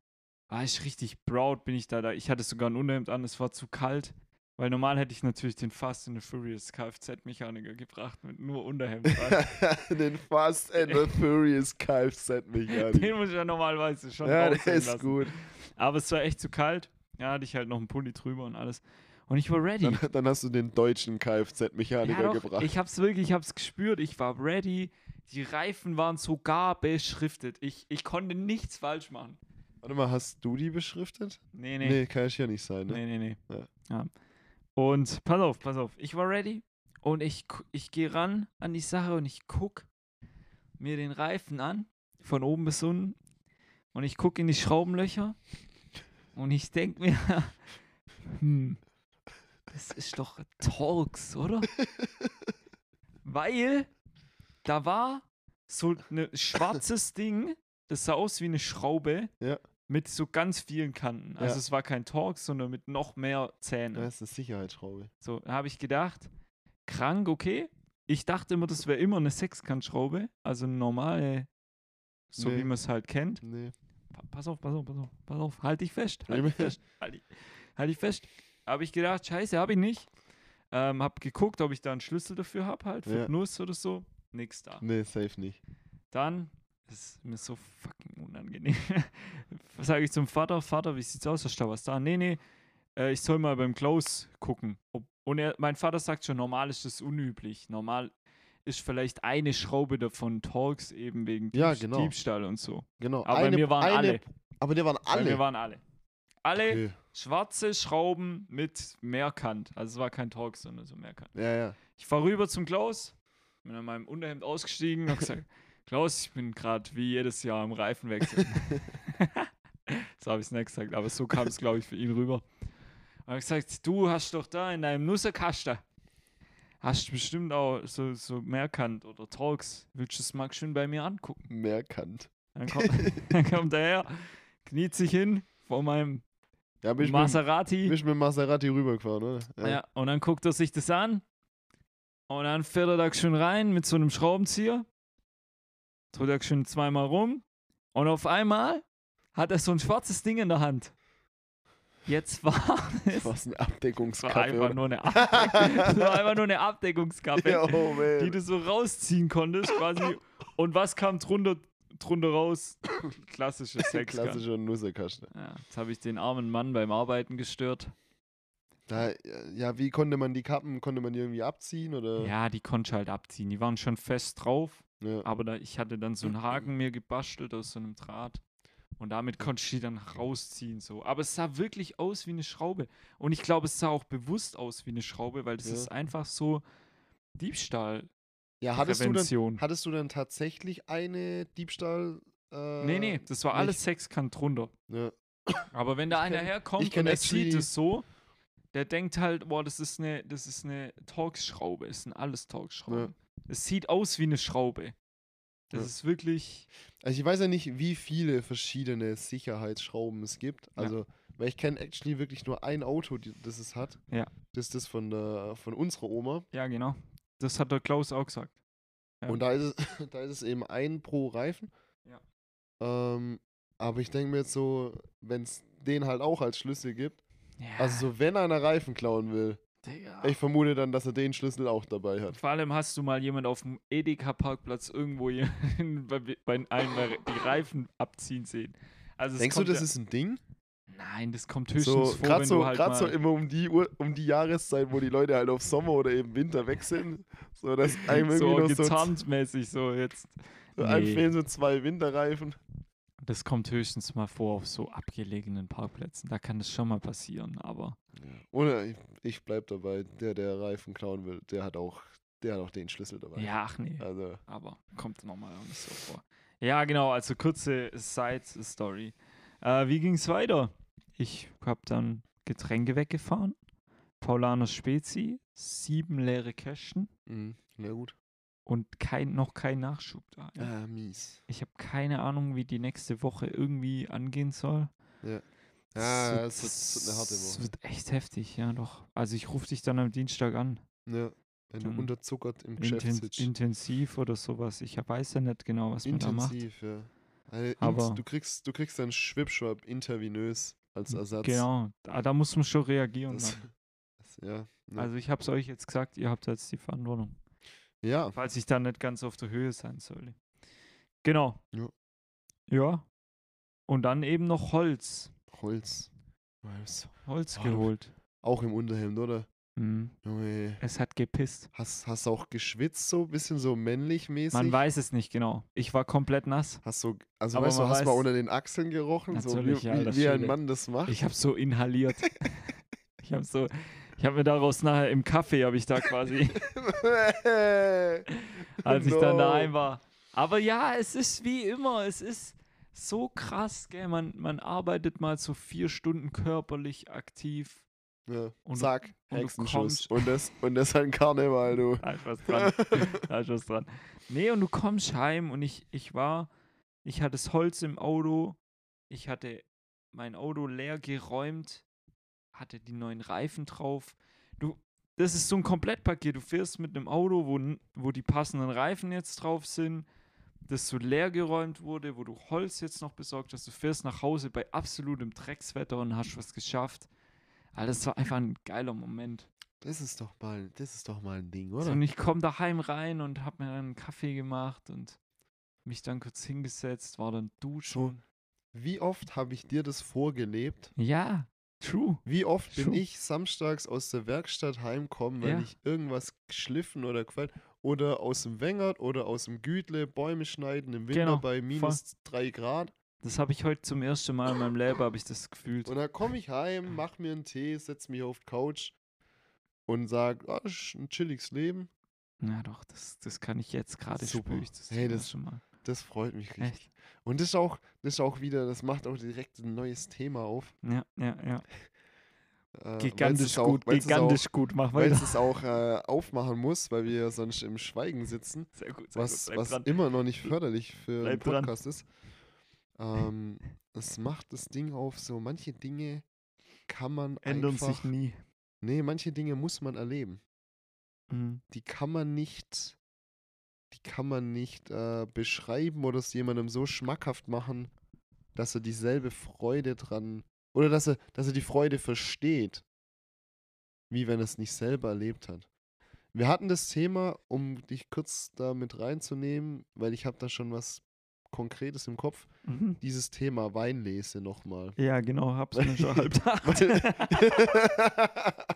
War ich richtig proud, bin ich da, da. Ich hatte sogar ein Unterhemd an, es war zu kalt. Weil normal hätte ich natürlich den Fast and the Furious Kfz-Mechaniker gebracht mit nur Unterhemd. <laughs> Den Fast and the Furious Kfz-Mechanik. Den muss ich ja normalerweise schon Ja, der ist lassen. gut. Aber es war echt zu kalt. Ja, hatte ich halt noch einen Pulli drüber und alles. Und ich war ready. Dann, dann hast du den deutschen Kfz-Mechaniker Ja, gebracht. ich hab's wirklich, ich hab's gespürt. Ich war ready. Die Reifen waren sogar beschriftet. Ich, ich konnte nichts falsch machen. Warte mal, hast du die beschriftet? Nee, Nee, nee. kann ja hier nicht sein, ne? Nee, nee, nee. Ja. Ja. Und pass auf, pass auf. Ich war ready und ich, ich gehe ran an die Sache und ich guck mir den Reifen an, von oben bis unten. Und ich guck in die Schraubenlöcher und ich denk mir, <laughs> hm, das ist doch Torx, oder? <laughs> Weil da war so ein schwarzes Ding, das sah aus wie eine Schraube. Ja. Mit so ganz vielen Kanten. Also Ja. es war kein Torx, sondern mit noch mehr Zähnen. Das ist eine Sicherheitsschraube. So, da habe ich gedacht, krank, okay. Ich dachte immer, das wäre immer eine Sechskantschraube, also eine normale, so Nee. wie man es halt kennt. Nee. Pa- Pass auf, pass auf, pass auf, pass auf, halt dich fest, halt Immer. dich fest, halt dich, halt dich fest. Habe ich gedacht, scheiße, habe ich nicht. Ähm, hab geguckt, ob ich da einen Schlüssel dafür habe, halt, für Ja. Nuss oder so. Nix da. Nee, safe nicht. Dann, das ist mir so fucking unangenehm. <laughs> Was sage ich zum Vater? Vater, wie sieht's aus? Hast du da was da? Nee, nee, äh, ich soll mal beim Klaus gucken. Und er, mein Vater sagt schon, normal ist das unüblich. Normal ist vielleicht eine Schraube davon Torx eben wegen Ja, genau. Diebstahl und so. Genau. Aber bei mir waren eine, alle. Aber der waren Bei alle. mir waren alle. Alle okay. schwarze Schrauben mit Mehrkant. Also es war kein Torx, sondern so Mehrkant. Ja, ja. Ich fahre rüber zum Klaus, bin an meinem Unterhemd ausgestiegen und gesagt, Klaus, ich bin gerade wie jedes Jahr am Reifenwechsel. <laughs> <laughs> so habe ich es nicht gesagt, aber so kam es, glaube ich, für ihn rüber. Und er hat gesagt, du hast doch da in deinem Nusserkasten, hast bestimmt auch so, so Mehrkant oder Torx. Willst du es mal schön bei mir angucken? Mehrkant. Dann kommt, <laughs> dann kommt er her, kniet sich hin vor meinem Ja, bin ich, mit, Maserati. bin ich mit Maserati rübergefahren, oder? Ja. und dann guckt er sich das an. Und dann fährt er da schön rein mit so einem Schraubenzieher. Dreht er schön zweimal rum. Und auf einmal hat er so ein schwarzes Ding in der Hand. Jetzt war es. Was eine Es war Abdeckungskappe. einfach nur eine, Abdeck <laughs> es war einfach nur eine Abdeckungskappe, Ja, oh, die du so rausziehen konntest quasi. Und was kam drunter, drunter raus? Klassische <laughs> Sexkasten. Klassischer Nusserkasten. Ja, jetzt habe ich den armen Mann beim Arbeiten gestört. Da, ja, wie konnte man die Kappen, konnte man die irgendwie abziehen oder? Ja, die konnte ich halt abziehen. Die waren schon fest drauf. Ja. Aber da, ich hatte dann so einen Haken mir gebastelt aus so einem Draht. Und damit konnte ich die dann rausziehen. So. Aber es sah wirklich aus wie eine Schraube. Und ich glaube, es sah auch bewusst aus wie eine Schraube, weil das Ja. ist einfach so Diebstahl. Ja, hattest du, dann, hattest du dann tatsächlich eine Diebstahl? Äh, nee, nee, das war alles nicht? Sechskant drunter. Ja. Aber wenn da Ich einer kenn- herkommt und er sieht es so, der denkt halt, boah, das ist eine, das ist eine Torx-Schraube. Es sind alles Torx-Schrauben. Es sieht aus wie eine Schraube. Das Ja. ist wirklich. Also ich weiß ja nicht, wie viele verschiedene Sicherheitsschrauben es gibt. Also, weil ich kenne actually wirklich nur ein Auto, die, das es hat. Ja. Das ist das von, der, von unserer Oma. Ja, genau. Das hat der Klaus auch gesagt. Ja. Und da ist, es, <laughs> da ist es eben ein pro Reifen. Ja. Ähm, aber ich denke mir jetzt so, wenn es den halt auch als Schlüssel gibt, Ja, also so, wenn einer Reifen klauen will, Digga. ich vermute dann, dass er den Schlüssel auch dabei hat. Vor allem hast du mal jemand auf dem Edeka-Parkplatz irgendwo hier <laughs> bei, bei einem die Reifen abziehen sehen. Also Denkst du, das ja, ist ein Ding? Nein, das kommt höchstens So, vor, gerade wenn so, du halt mal so immer um die, Uhr, um die Jahreszeit, wo die Leute halt auf Sommer oder eben Winter sind. So, dass <laughs> einem irgendwie so noch so, getarnt-mäßig so jetzt. so einem Nee. fehlen so zwei Winterreifen. Das kommt höchstens mal vor auf so abgelegenen Parkplätzen. Da kann das schon mal passieren, aber Oder ich, ich bleib dabei, der, der Reifen klauen will, der hat auch, der hat auch den Schlüssel dabei. ja, ach nee. Also, aber kommt normal auch nicht so vor. Ja, genau, also kurze Side-Story. Äh, wie ging es weiter? Ich habe dann Getränke weggefahren, Paulaner Spezi, sieben leere Kästen mh, na gut. Und kein, noch kein Nachschub da. Ah, mies. Ich habe keine Ahnung, wie die nächste Woche irgendwie angehen soll. Ja, Es es wird, es wird eine harte Es Woche. wird echt heftig, ja doch. Also ich rufe dich dann am Dienstag an. Ja, wenn du unterzuckert im Geschäft Inten sitzt. intensiv oder sowas. Ich weiß ja nicht genau, was man da macht. Intensiv, ja. Also, Aber- du kriegst, du kriegst dann Schwipschwab intravenös als Ersatz. Genau, da, da muss man schon reagieren. Das, <laughs> das, ja, ja. Also ich habe es euch jetzt gesagt, ihr habt jetzt die Verantwortung. Ja, Falls ich dann nicht ganz auf der Höhe sein sollte. Genau. Ja. Ja. Und dann eben noch Holz. Holz. Holz. Oh, geholt. Auch im Unterhemd, oder? Mhm. Junge, Es hat gepisst. hast, hast auch geschwitzt so, bisschen so männlich mäßig? Man weiß es nicht genau. Ich war komplett nass. Hast du, also Aber weißt du, hast du mal weiß- unter den Achseln gerochen, so wie, ja, wie, wie ein. Mann das macht? Ich habe so inhaliert. <laughs> ich habe so, ich habe mir daraus nachher im Kaffee habe ich da quasi, <laughs> als ich dann No. daheim war. Aber ja, es ist wie immer, es ist so krass, gell? Man, man arbeitet mal so vier Stunden körperlich aktiv. Ja, Und du- zack, und du Hexenschuss. kommst- Und das, und das ein Karneval, du. Da ist was dran. <laughs> da ist was dran. Nee, und du kommst heim und ich, ich war, ich hatte das Holz im Auto, ich hatte mein Auto leer geräumt, hatte die neuen Reifen drauf. Du, das ist so ein Komplettpaket. Du fährst mit einem Auto, wo, wo die passenden Reifen jetzt drauf sind, das so leer geräumt wurde, wo du Holz jetzt noch besorgt hast. Du fährst nach Hause bei absolutem Dreckswetter und hast was geschafft. Alter, das war einfach ein geiler Moment. Das ist doch mal, das ist doch mal ein Ding, So, oder? und ich komme daheim rein und habe mir dann einen Kaffee gemacht und mich dann kurz hingesetzt, war dann duschen. Wie oft habe ich dir das vorgelebt? Ja, true. Wie oft bin True. ich samstags aus der Werkstatt heimkommen, weil Ja. ich irgendwas geschliffen oder gefällt oder aus dem Wengert oder aus dem Gütle Bäume schneiden im Winter Genau, bei minus drei Grad. Das habe ich heute zum ersten Mal in meinem Leben, habe ich das gefühlt. Und dann komme ich heim, mach mir einen Tee, setz mich auf die Couch und sag, ah, das ist ein chilliges Leben. Ja, doch, das, das kann ich jetzt gerade Super. spüre ich das Hey, das- Mal. Das freut mich richtig. Echt? Und das ist auch, das ist auch wieder, das macht auch direkt ein neues Thema auf. Ja, ja, ja. Äh, Gigantisch auch, gut, gigantisch gut. Mach Auch, weil weiter. es es auch äh, aufmachen muss, weil wir sonst im Schweigen sitzen. Sehr gut, sehr was, gut. Was dran. immer noch nicht förderlich für einen Bleib dran. Podcast ist. Ähm, es macht das Ding auf, so manche Dinge kann man Ändern einfach, sich nie. nee, manche Dinge muss man erleben. Mhm. Die kann man nicht, die kann man nicht äh, beschreiben oder es jemandem so schmackhaft machen, dass er dieselbe Freude dran, oder dass er, dass er die Freude versteht, wie wenn er es nicht selber erlebt hat. Wir hatten das Thema, um dich kurz da mit reinzunehmen, weil ich habe da schon was Konkretes im Kopf, Mhm. dieses Thema Weinlese nochmal. Ja, genau, hab's mir schon <laughs> halb gedacht. <laughs>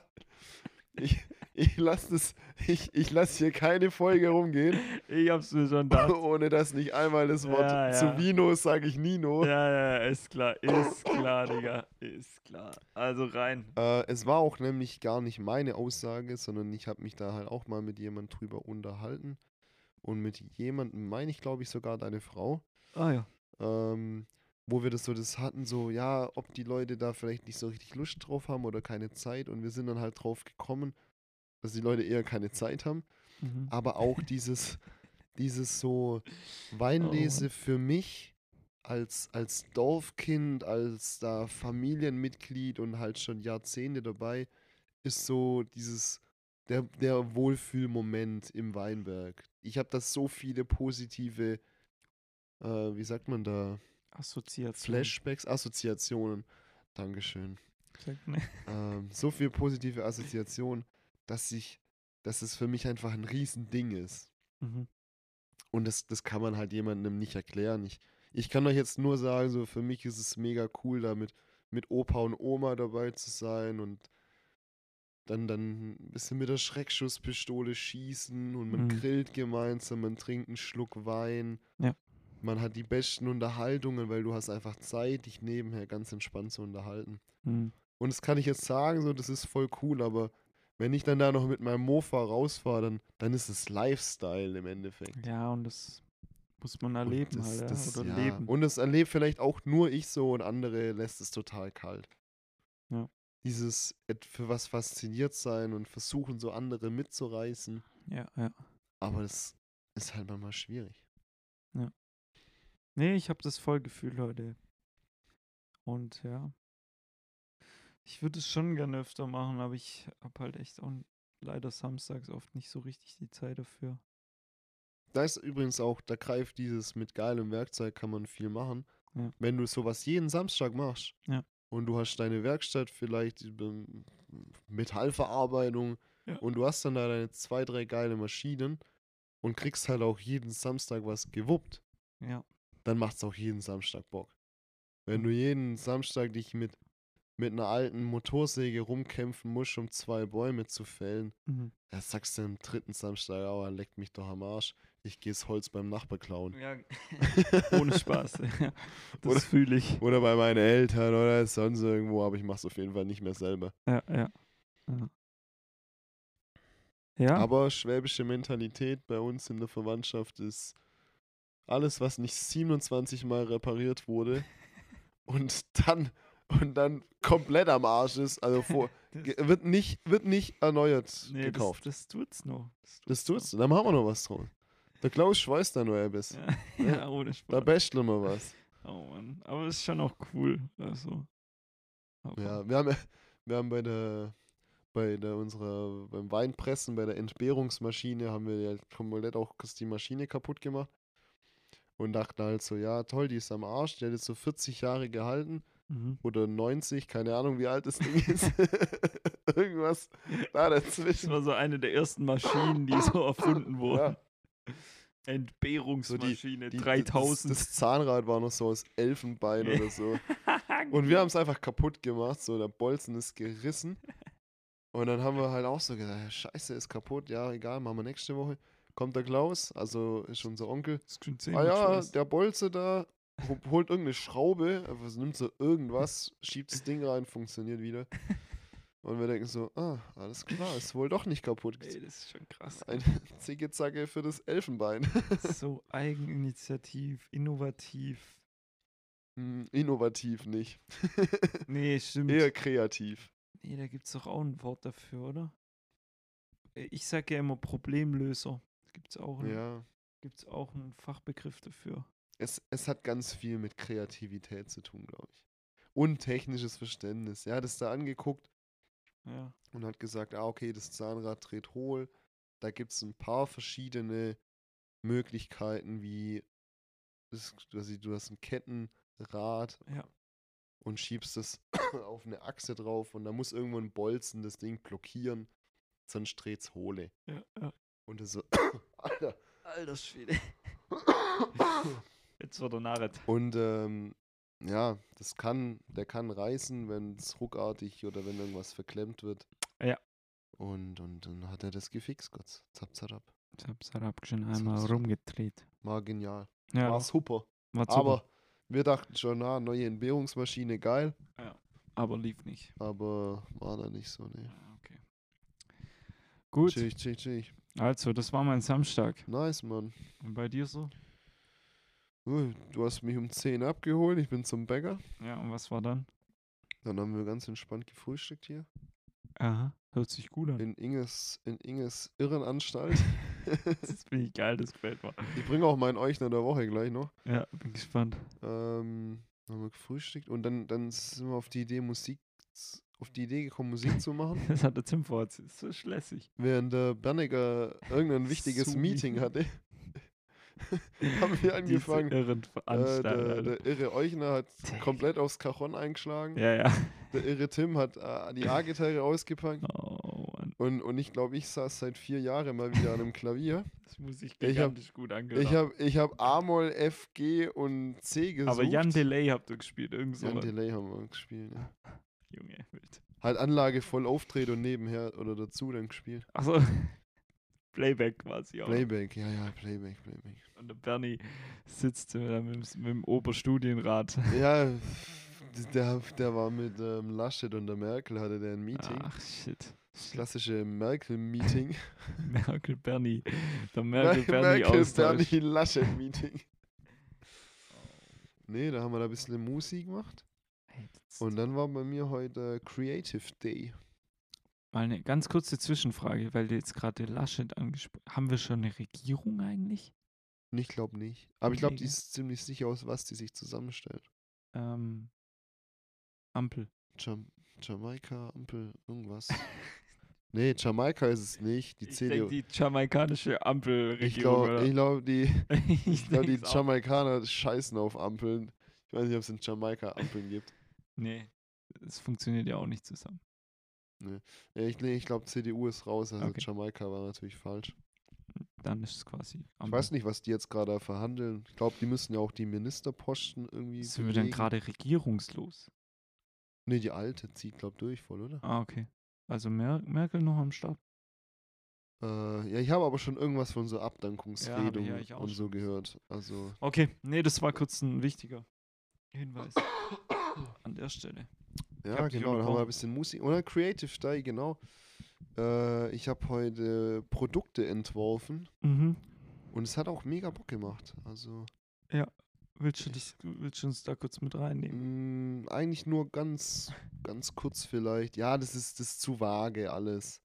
ich ich lasse das, ich, ich lass hier keine Folge rumgehen, ich hab's mir schon gedacht. <laughs> ohne dass nicht einmal das Wort Ja, zu ja. Vino sage ich Nino. Ja, ja, ist klar, ist klar, Digga, ist klar. Also rein. Äh, es war auch nämlich gar nicht meine Aussage, sondern ich habe mich da halt auch mal mit jemandem drüber unterhalten. Und mit jemandem, meine ich, glaube ich, sogar deine Frau, Ah ja. ähm, wo wir das so das hatten, so, ja, ob die Leute da vielleicht nicht so richtig Lust drauf haben oder keine Zeit. Und wir sind dann halt drauf gekommen, dass die Leute eher keine Zeit haben. Mhm. Aber auch dieses, <laughs> dieses so Weinlese für mich als, als Dorfkind, als da Familienmitglied und halt schon Jahrzehnte dabei, ist so dieses, der, der Wohlfühlmoment im Weinberg. Ich habe da so viele positive, äh, wie sagt man da, Assoziation. Flashbacks, Assoziationen. Dankeschön. Ne? Ähm, so viele positive Assoziationen, dass ich, dass es für mich einfach ein Riesending ist. Mhm. Und das, das kann man halt jemandem nicht erklären. Ich, ich kann euch jetzt nur sagen, so für mich ist es mega cool, da mit, mit Opa und Oma dabei zu sein und dann, dann ein bisschen mit der Schreckschusspistole schießen und man Mhm. grillt gemeinsam, man trinkt einen Schluck Wein. Ja. Man hat die besten Unterhaltungen, weil du hast einfach Zeit, dich nebenher ganz entspannt zu unterhalten. Mhm. Und das kann ich jetzt sagen, so, das ist voll cool, aber wenn ich dann da noch mit meinem Mofa rausfahre, dann, dann ist es Lifestyle im Endeffekt. Ja, und das muss man Und erleben das, halt, ja. das, oder ja. leben. Und das erlebt vielleicht auch nur ich so und andere lässt es total kalt. Ja. Dieses für was fasziniert sein und versuchen, so andere mitzureißen. ja, ja. Aber das ist halt manchmal schwierig. Nee, ich habe das Vollgefühl heute. Und ja. Ich würde es schon gerne öfter machen, aber ich habe halt echt auch leider samstags oft nicht so richtig die Zeit dafür. Da ist übrigens auch, da greift dieses mit geilem Werkzeug kann man viel machen. Ja. Wenn du sowas jeden Samstag machst Ja. und du hast deine Werkstatt vielleicht Metallverarbeitung Ja. und du hast dann da deine zwei, drei geile Maschinen und kriegst halt auch jeden Samstag was gewuppt, Ja. dann macht es auch jeden Samstag Bock. Wenn du jeden Samstag dich mit, mit einer alten Motorsäge rumkämpfen musst, um zwei Bäume zu fällen, Mhm. da sagst du am dritten Samstag, aber leckt mich doch am Arsch. Ich geh's Holz beim Nachbar klauen. ja. <laughs> Ohne Spaß. Das fühle ich. Oder bei meinen Eltern oder sonst irgendwo, aber ich mach's auf jeden Fall nicht mehr selber. Ja, ja. Ja. Ja, Aber schwäbische Mentalität bei uns in der Verwandtschaft ist alles, was nicht 27 Mal repariert wurde <laughs> und dann und dann komplett am Arsch ist, also vor, <laughs> das, wird nicht wird nicht erneuert nee, gekauft. Das, das tut's noch. Das tut's, dann machen wir noch was draus. Der Klaus schweißt da nur etwas. <laughs> Ja, ja, ohne Da Spaß. basteln wir was. Oh Mann. Aber es ist schon auch cool. Also, Aber Ja, wir haben, wir haben bei der, bei der unserer, beim Weinpressen, bei der Entbehrungsmaschine haben wir ja komplett auch kurz die Maschine kaputt gemacht. Und dachten halt so, ja, toll, die ist am Arsch, die hat jetzt so 40 Jahre gehalten Mhm. oder 90, keine Ahnung, wie alt das Ding <laughs> ist. <laughs> Irgendwas da Das dazwischen. war so eine der ersten Maschinen, die so erfunden <laughs> wurden. Ja, Entbehrungsmaschine die, 3000. Das, das Zahnrad war noch so aus Elfenbein oder so. Und wir haben es einfach kaputt gemacht, so der Bolzen ist gerissen. Und dann haben wir halt auch so ja, scheiße, ist kaputt, ja, egal, machen wir nächste Woche. Kommt der Klaus, also ist unser Onkel. Das schon Ah ja, der Bolze da holt irgendeine Schraube, einfach nimmt so irgendwas, schiebt das Ding rein, funktioniert wieder. <laughs> Und wir denken so, ah, alles klar, ist wohl doch nicht kaputt. Ey, das ist schon krass. Eine <laughs> Zicke-Zacke für das Elfenbein. <laughs> so eigeninitiativ, innovativ. Hm, Innovativ nicht. Nee, stimmt. Eher kreativ. Nee, da gibt es doch auch ein Wort dafür, oder? Äh, Ich sage ja immer Problemlöser. Gibt es auch, einen- Ja. gibt's auch einen Fachbegriff dafür. Es, es hat ganz viel mit Kreativität zu tun, glaube ich. Und technisches Verständnis. Er hat es da angeguckt Ja. und hat gesagt, ah, okay, das Zahnrad dreht hohl. Da gibt es ein paar verschiedene Möglichkeiten, wie das, du hast ein Kettenrad Ja. und schiebst das <coughs> auf eine Achse drauf und da muss irgendwo ein Bolzen das Ding blockieren, sonst dreht's hohle. Ja, ja. Und das so, <coughs> Alter. Alter Schwede. Jetzt wird er narret. Und ähm, ja, das kann, der kann reißen, wenn es ruckartig oder wenn irgendwas verklemmt wird. Ja. Und, und dann hat er das gefixt, Gott. Zap, zap, zap. Halt schon einmal hab's- rumgedreht. War genial. Ja, War super. war super. Aber wir dachten schon, na, neue Entbehrungsmaschine, geil. aber lief nicht. Aber war da nicht so, ne. Ja, okay. Gut, Chillig, chillig, chillig. also das war mein Samstag. Nice, Mann. Und bei dir so? Du hast mich um 10 abgeholt, ich bin zum Bäcker. Ja, und was war dann? Dann haben wir ganz entspannt gefrühstückt hier. Aha, hört sich gut an. In Inges, in Inges Irrenanstalt. <laughs> <laughs> Das finde ich geil, das gefällt mir. ich bringe auch meinen Euchner der Woche gleich noch. Ja, bin gespannt. Ähm, haben wir gefrühstückt und dann, dann sind wir auf die Idee, Musik, auf die Idee gekommen, Musik zu machen. <laughs> Das hat der Tim vor, das ist so schlässig. Während der Berniger irgendein wichtiges Meeting hatte, <laughs> haben wir angefangen. Äh, der, der irre Euchner hat Digga. komplett aufs Cajon eingeschlagen. ja, ja. Der irre Tim hat äh, die A-Gitarre ausgepackt. Oh Und, und ich glaube, ich saß seit vier Jahren mal wieder an einem Klavier. das muss ich hab- gigantisch gut angehört Ich habe ich hab A-Moll, F, G und C gesucht. Aber Jan Delay habt ihr gespielt, irgend so. Jan. Delay haben wir gespielt. Ja. Junge, wild. Halt Anlage voll aufdreht und nebenher oder dazu dann gespielt. Achso, Playback quasi auch. Playback, ja, ja, Playback, Playback. Und der Bernie sitzt äh, mit, dem- mit dem Oberstudienrat. <laughs> Ja, der, der war mit ähm, Laschet und der Merkel, hatte der ein Meeting. Ach, shit. Das klassische Merkel-Meeting. <laughs> Merkel Bernie. Der Mer- Merkel. <laughs> Nee, da haben wir da ein bisschen Musik gemacht. Und dann war bei mir heute Creative Day. Mal eine ganz kurze Zwischenfrage, weil du jetzt gerade Laschet angesprochen Haben wir schon eine Regierung eigentlich? Ich glaube nicht. Aber ich glaube, die ist ziemlich sicher, aus was die sich zusammenstellt. Ähm, Ampel. Jam Jamaika, Ampel, irgendwas. <laughs> nee, Jamaika ist es nicht. Die ich CDU. die jamaikanische Ampelregierung. ich glaube, glaub, die, ich glaub, die. <laughs> <laughs> Jamaikaner scheißen auf Ampeln. Ich weiß nicht, ob es in Jamaika Ampeln gibt. Nee, es funktioniert ja auch nicht zusammen. Ja, ich nee, ich glaube, CDU ist raus. Also Okay. Jamaika war natürlich falsch. Dann ist es quasi Ich weiß nicht, was die jetzt gerade verhandeln. Ich glaube, die müssen ja auch die Ministerposten irgendwie. Sind wir denn belegen. gerade regierungslos? Nee, die alte zieht, glaube durch voll, oder? Ah, okay. Also Mer Merkel noch am Start. Äh, ja, ich habe aber schon irgendwas von so Abdankungsredung ja, ich auch und so gehört. Also. Okay, nee, das war kurz ein wichtiger Hinweis <coughs> an der Stelle. Ja, genau, dann haben wir ein bisschen Musik. Oder Creative Day, genau. Äh, ich habe heute Produkte entworfen Mhm. und es hat auch mega Bock gemacht. Also Willst du, das, willst du uns da kurz mit reinnehmen? mh, eigentlich nur ganz, ganz kurz vielleicht. Ja, das ist, das ist zu vage alles.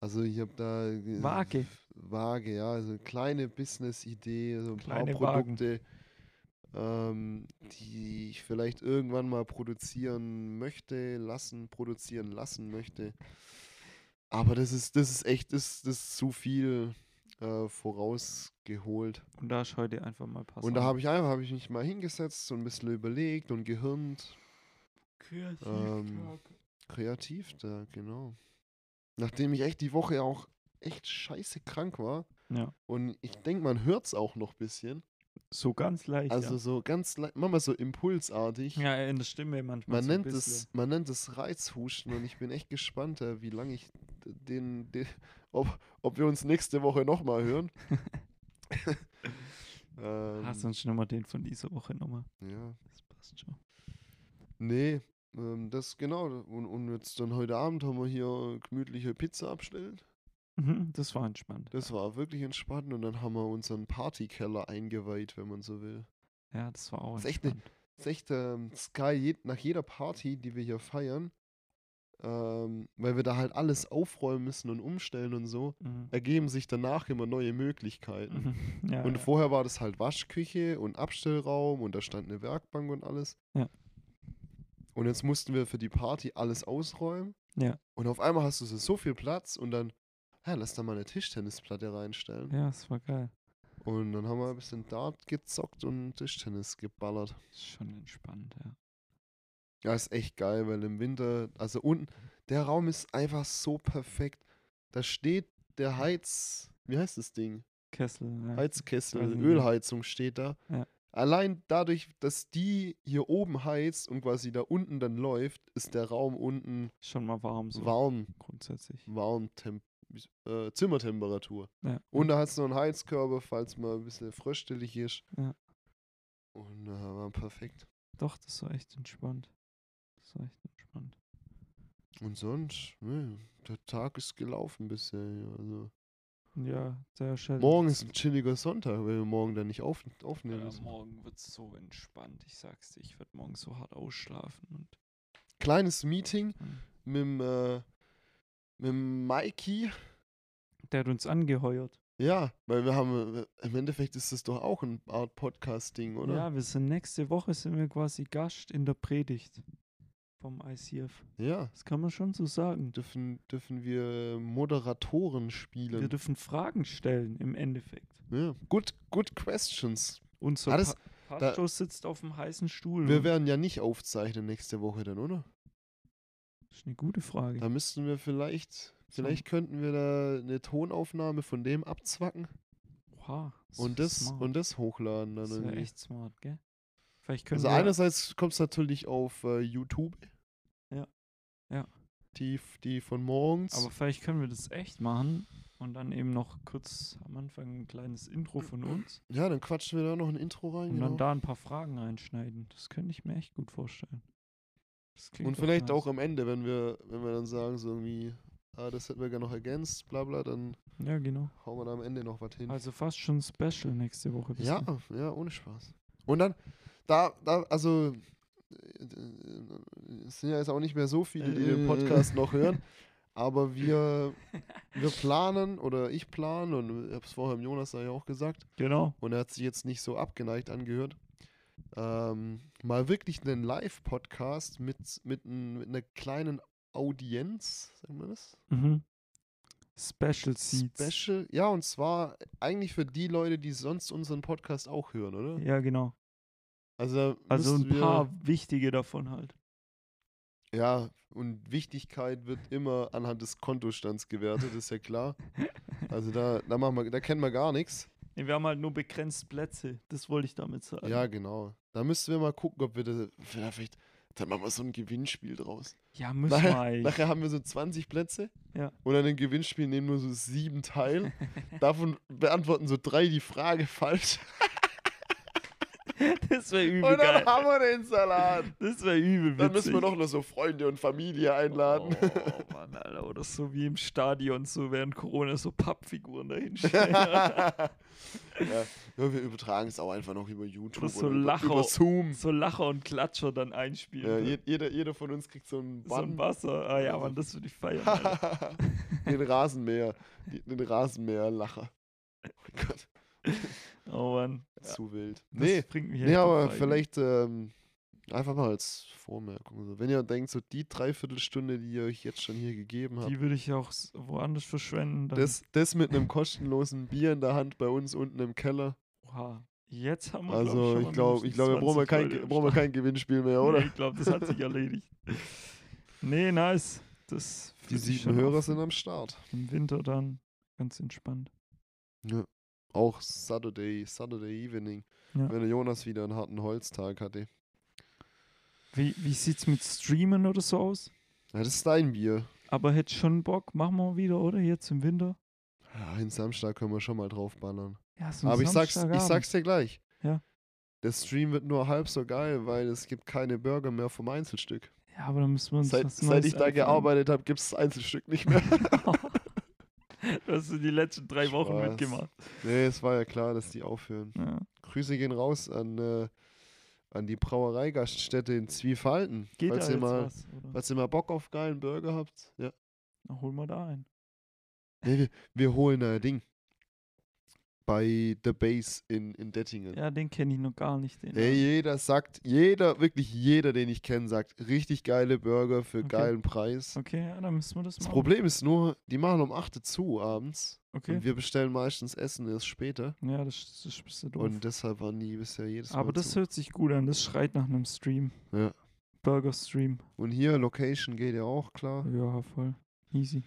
Also ich habe da äh, Vage? Vage, ja, also eine kleine Business-Idee, so ein Kleine paar Wagen. Ähm, die ich vielleicht irgendwann mal produzieren möchte, lassen, produzieren lassen möchte. Aber das ist, das ist echt, das, das ist zu viel äh, vorausgeholt. Und da ist heute einfach mal passiert. Und da habe ich einfach, habe ich mich mal hingesetzt und ein bisschen überlegt und gehirnt. kreativ ähm, Kreativ da, genau. Nachdem ich echt die Woche auch echt scheiße krank war. Ja. Und ich denke, man hört es auch noch ein bisschen. So ganz leicht. Also so ganz, le- manchmal so impulsartig. ja. ja, in der Stimme manchmal. Man so nennt, es, man nennt es Reizhusten und ich bin echt gespannt, äh, wie lange ich den, den ob, ob wir uns nächste Woche nochmal hören. <laughs> ähm, Hast du uns nochmal den von dieser Woche nochmal? ja, Das passt schon. nee, ähm, das genau. Und, und jetzt dann heute Abend haben wir hier gemütliche Pizza abgestellt. Mhm, das war entspannt. Das war wirklich entspannt und dann haben wir unseren Partykeller eingeweiht, wenn man so will. Ja, das war auch Das ist echt ne- entspannt. Das ist echt ähm, je, nach jeder Party, die wir hier feiern, ähm, weil wir da halt alles aufräumen müssen und umstellen und so, Mhm. ergeben sich danach immer neue Möglichkeiten. Mhm. <laughs> Ja, Und ja. vorher war das halt Waschküche und Abstellraum und da stand eine Werkbank und alles. Ja. Und jetzt mussten wir für die Party alles ausräumen. Ja. Und auf einmal hast du so viel Platz und dann, ja, lass da mal eine Tischtennisplatte reinstellen. ja, das war geil. Und dann haben wir ein bisschen Dart gezockt und Tischtennis geballert. Das ist schon entspannt, ja. Ja, ist echt geil, weil im Winter, also unten, der Raum ist einfach so perfekt. Da steht der Heiz, wie heißt das Ding? Kessel. Ja. Heizkessel, ja. Ölheizung steht da. Ja. Allein dadurch, dass die hier oben heizt und quasi da unten dann läuft, ist der Raum unten Schon mal warm so. warm, Grundsätzlich. warm Temp äh, Zimmertemperatur. Ja. Und da hast du noch einen Heizkörper, falls mal ein bisschen fröstelig ist. Ja. Und äh, war perfekt. Doch, das war echt entspannt. Das war echt entspannt. Und sonst, ne, der Tag ist gelaufen bisher. ja, Also. Ja, sehr schön. Morgen ist ein chilliger Sonntag, wenn wir morgen dann nicht auf, aufnehmen ja, müssen. morgen wird es so entspannt. Ich sag's dir, ich werde morgen so hart ausschlafen. Und, Kleines Meeting Mhm. mit dem, äh, mit Mikey. der hat uns angeheuert. Ja, weil wir haben, im Endeffekt ist das doch auch ein Art Podcast-Ding, oder? Ja, wir sind nächste Woche sind wir quasi Gast in der Predigt vom ICF. Ja. Das kann man schon so sagen. Dürfen, dürfen wir Moderatoren Wir spielen. dürfen Fragen stellen im Endeffekt. Ja. Good, good questions. Unser Ah, das- pa Pastor sitzt auf dem heißen Stuhl. Wir werden ja nicht aufzeichnen nächste Woche dann, oder? Das ist eine gute Frage. Da müssten wir vielleicht, vielleicht könnten wir da eine Tonaufnahme von dem abzwacken Oha, und das, smart. und das hochladen dann das wäre echt smart, gell? Vielleicht können Also wir einerseits kommt es natürlich auf äh, YouTube. Ja. Ja. Die, die von morgens. Aber vielleicht können wir das echt machen und dann eben noch kurz am Anfang ein kleines Intro von uns ja, dann quatschen wir da noch ein Intro rein. und Genau. dann da ein paar Fragen reinschneiden. Das könnte ich mir echt gut vorstellen. Und vielleicht auch am Ende, wenn wir, wenn wir dann sagen, so irgendwie, ah, das hätten wir gerne noch ergänzt, bla bla, dann Ja, genau. hauen wir da am Ende noch was hin. Also fast schon Special nächste Woche. ja, ja, ohne Spaß. Und dann, da, da, also, äh, es sind ja jetzt auch nicht mehr so viele, die den Äh. Podcast noch hören, <laughs> aber wir, wir planen, oder ich plane, und ich habe es vorher im Jonas ja auch gesagt, Genau. und er hat sich jetzt nicht so abgeneigt angehört. Ähm, mal wirklich einen Live-Podcast mit, mit, n- mit einer kleinen Audienz, sagen wir das? Mhm. Special Seats. Special, ja, und zwar eigentlich für die Leute, die sonst unseren Podcast auch hören, oder? Ja, genau. Also, Also ein wir- paar wichtige davon halt. Ja, und Wichtigkeit wird immer anhand des Kontostands gewertet, ist ja klar. <laughs> Also da, da, machen wir, da kennen wir gar nichts. Nee, wir haben halt nur begrenzt Plätze. Das wollte ich damit sagen. Ja, genau. Da müssten wir mal gucken, ob wir da, vielleicht, dann machen wir so ein Gewinnspiel draus. Ja, müssen Nachher, wir eigentlich. nachher haben wir so 20 Plätze. Ja. Und an dem Gewinnspiel nehmen nur so sieben teil. <laughs> Davon beantworten so drei die Frage falsch. <laughs> Das wäre übel Und dann geil. haben wir den Salat. Das wäre übel witzig. Dann müssen wir noch nur so Freunde und Familie einladen. Oh Mann, Alter. Oder so wie im Stadion, so während Corona so Pappfiguren dahinstellen. <laughs> ja. <laughs> ja, wir übertragen es auch einfach noch über YouTube Oder so oder Lacher. über Zoom. so Lacher und Klatscher dann einspielen. Ja, je, jeder, jeder von uns kriegt so ein so ein Bann. Wasser. Ah ja, Mann, das würde ich feiern. <laughs> Den Rasenmäher. Den Rasenmäher-Lacher. Oh Gott. Oh Mann. zu wild. Das Nee, bringt mich nee aber Ideen. vielleicht ähm, einfach mal als Vormerkung. So. Wenn ihr denkt, so die Dreiviertelstunde, die ihr euch jetzt schon hier gegeben habt, Die würde ich auch woanders verschwenden. Das, das mit einem kostenlosen Bier in der Hand bei uns unten im Keller. Oha. Jetzt haben wir Also glaub ich glaube, ich glaube, wir brauchen wir 20 kein, brauchen kein Gewinnspiel mehr, <laughs> Nee, oder? ich glaube, das hat sich erledigt. <laughs> Nee, nice. Das Die sieben Hörer sind am Start. Im Winter dann ganz entspannt. Ja. Auch Saturday, Saturday Evening, Ja. wenn der Jonas wieder einen harten Holztag hatte. Wie, wie sieht's mit Streamen oder so aus? Ja, das ist dein Bier. Aber hätte schon Bock, machen wir wieder, oder? Jetzt im Winter? Ja, einen Samstag können wir schon mal draufballern. Ja, so Aber ich sag's, ich sag's dir gleich. Ja. Der Stream wird nur halb so geil, weil es gibt keine Burger mehr vom Einzelstück. Ja, aber dann müssen wir uns Seit, seit ich da gearbeitet habe, gibt es das Einzelstück nicht mehr. <laughs> <laughs> du hast du die letzten drei Wochen Spaß. mitgemacht. nee, es war ja klar, dass die aufhören. Ja. Grüße gehen raus an, äh, an die Brauereigaststätte in Zwiefalten. Geht falls, da ihr mal, was? Falls ihr mal Bock auf geilen Burger habt. Ja. Dann holen wir da ein. Nee, wir, wir holen ein Ding. Bei The Base in, in Dettingen. Ja, den kenne ich noch gar nicht. Den Ey, jeder sagt, jeder, wirklich jeder, den ich kenne, sagt, richtig geile Burger für Okay. geilen Preis. okay, ja, dann müssen wir das Das machen. Problem ist nur, die machen um 8 Uhr zu abends. Okay. Und wir bestellen meistens Essen erst später. Ja, das, das ist ein bisschen doof. Und deshalb waren die bisher jedes Mal Aber das zu. hört sich gut an. Das schreit nach einem Stream. Ja. Burger-Stream. Und hier, Location geht ja auch klar. Ja, voll. Easy.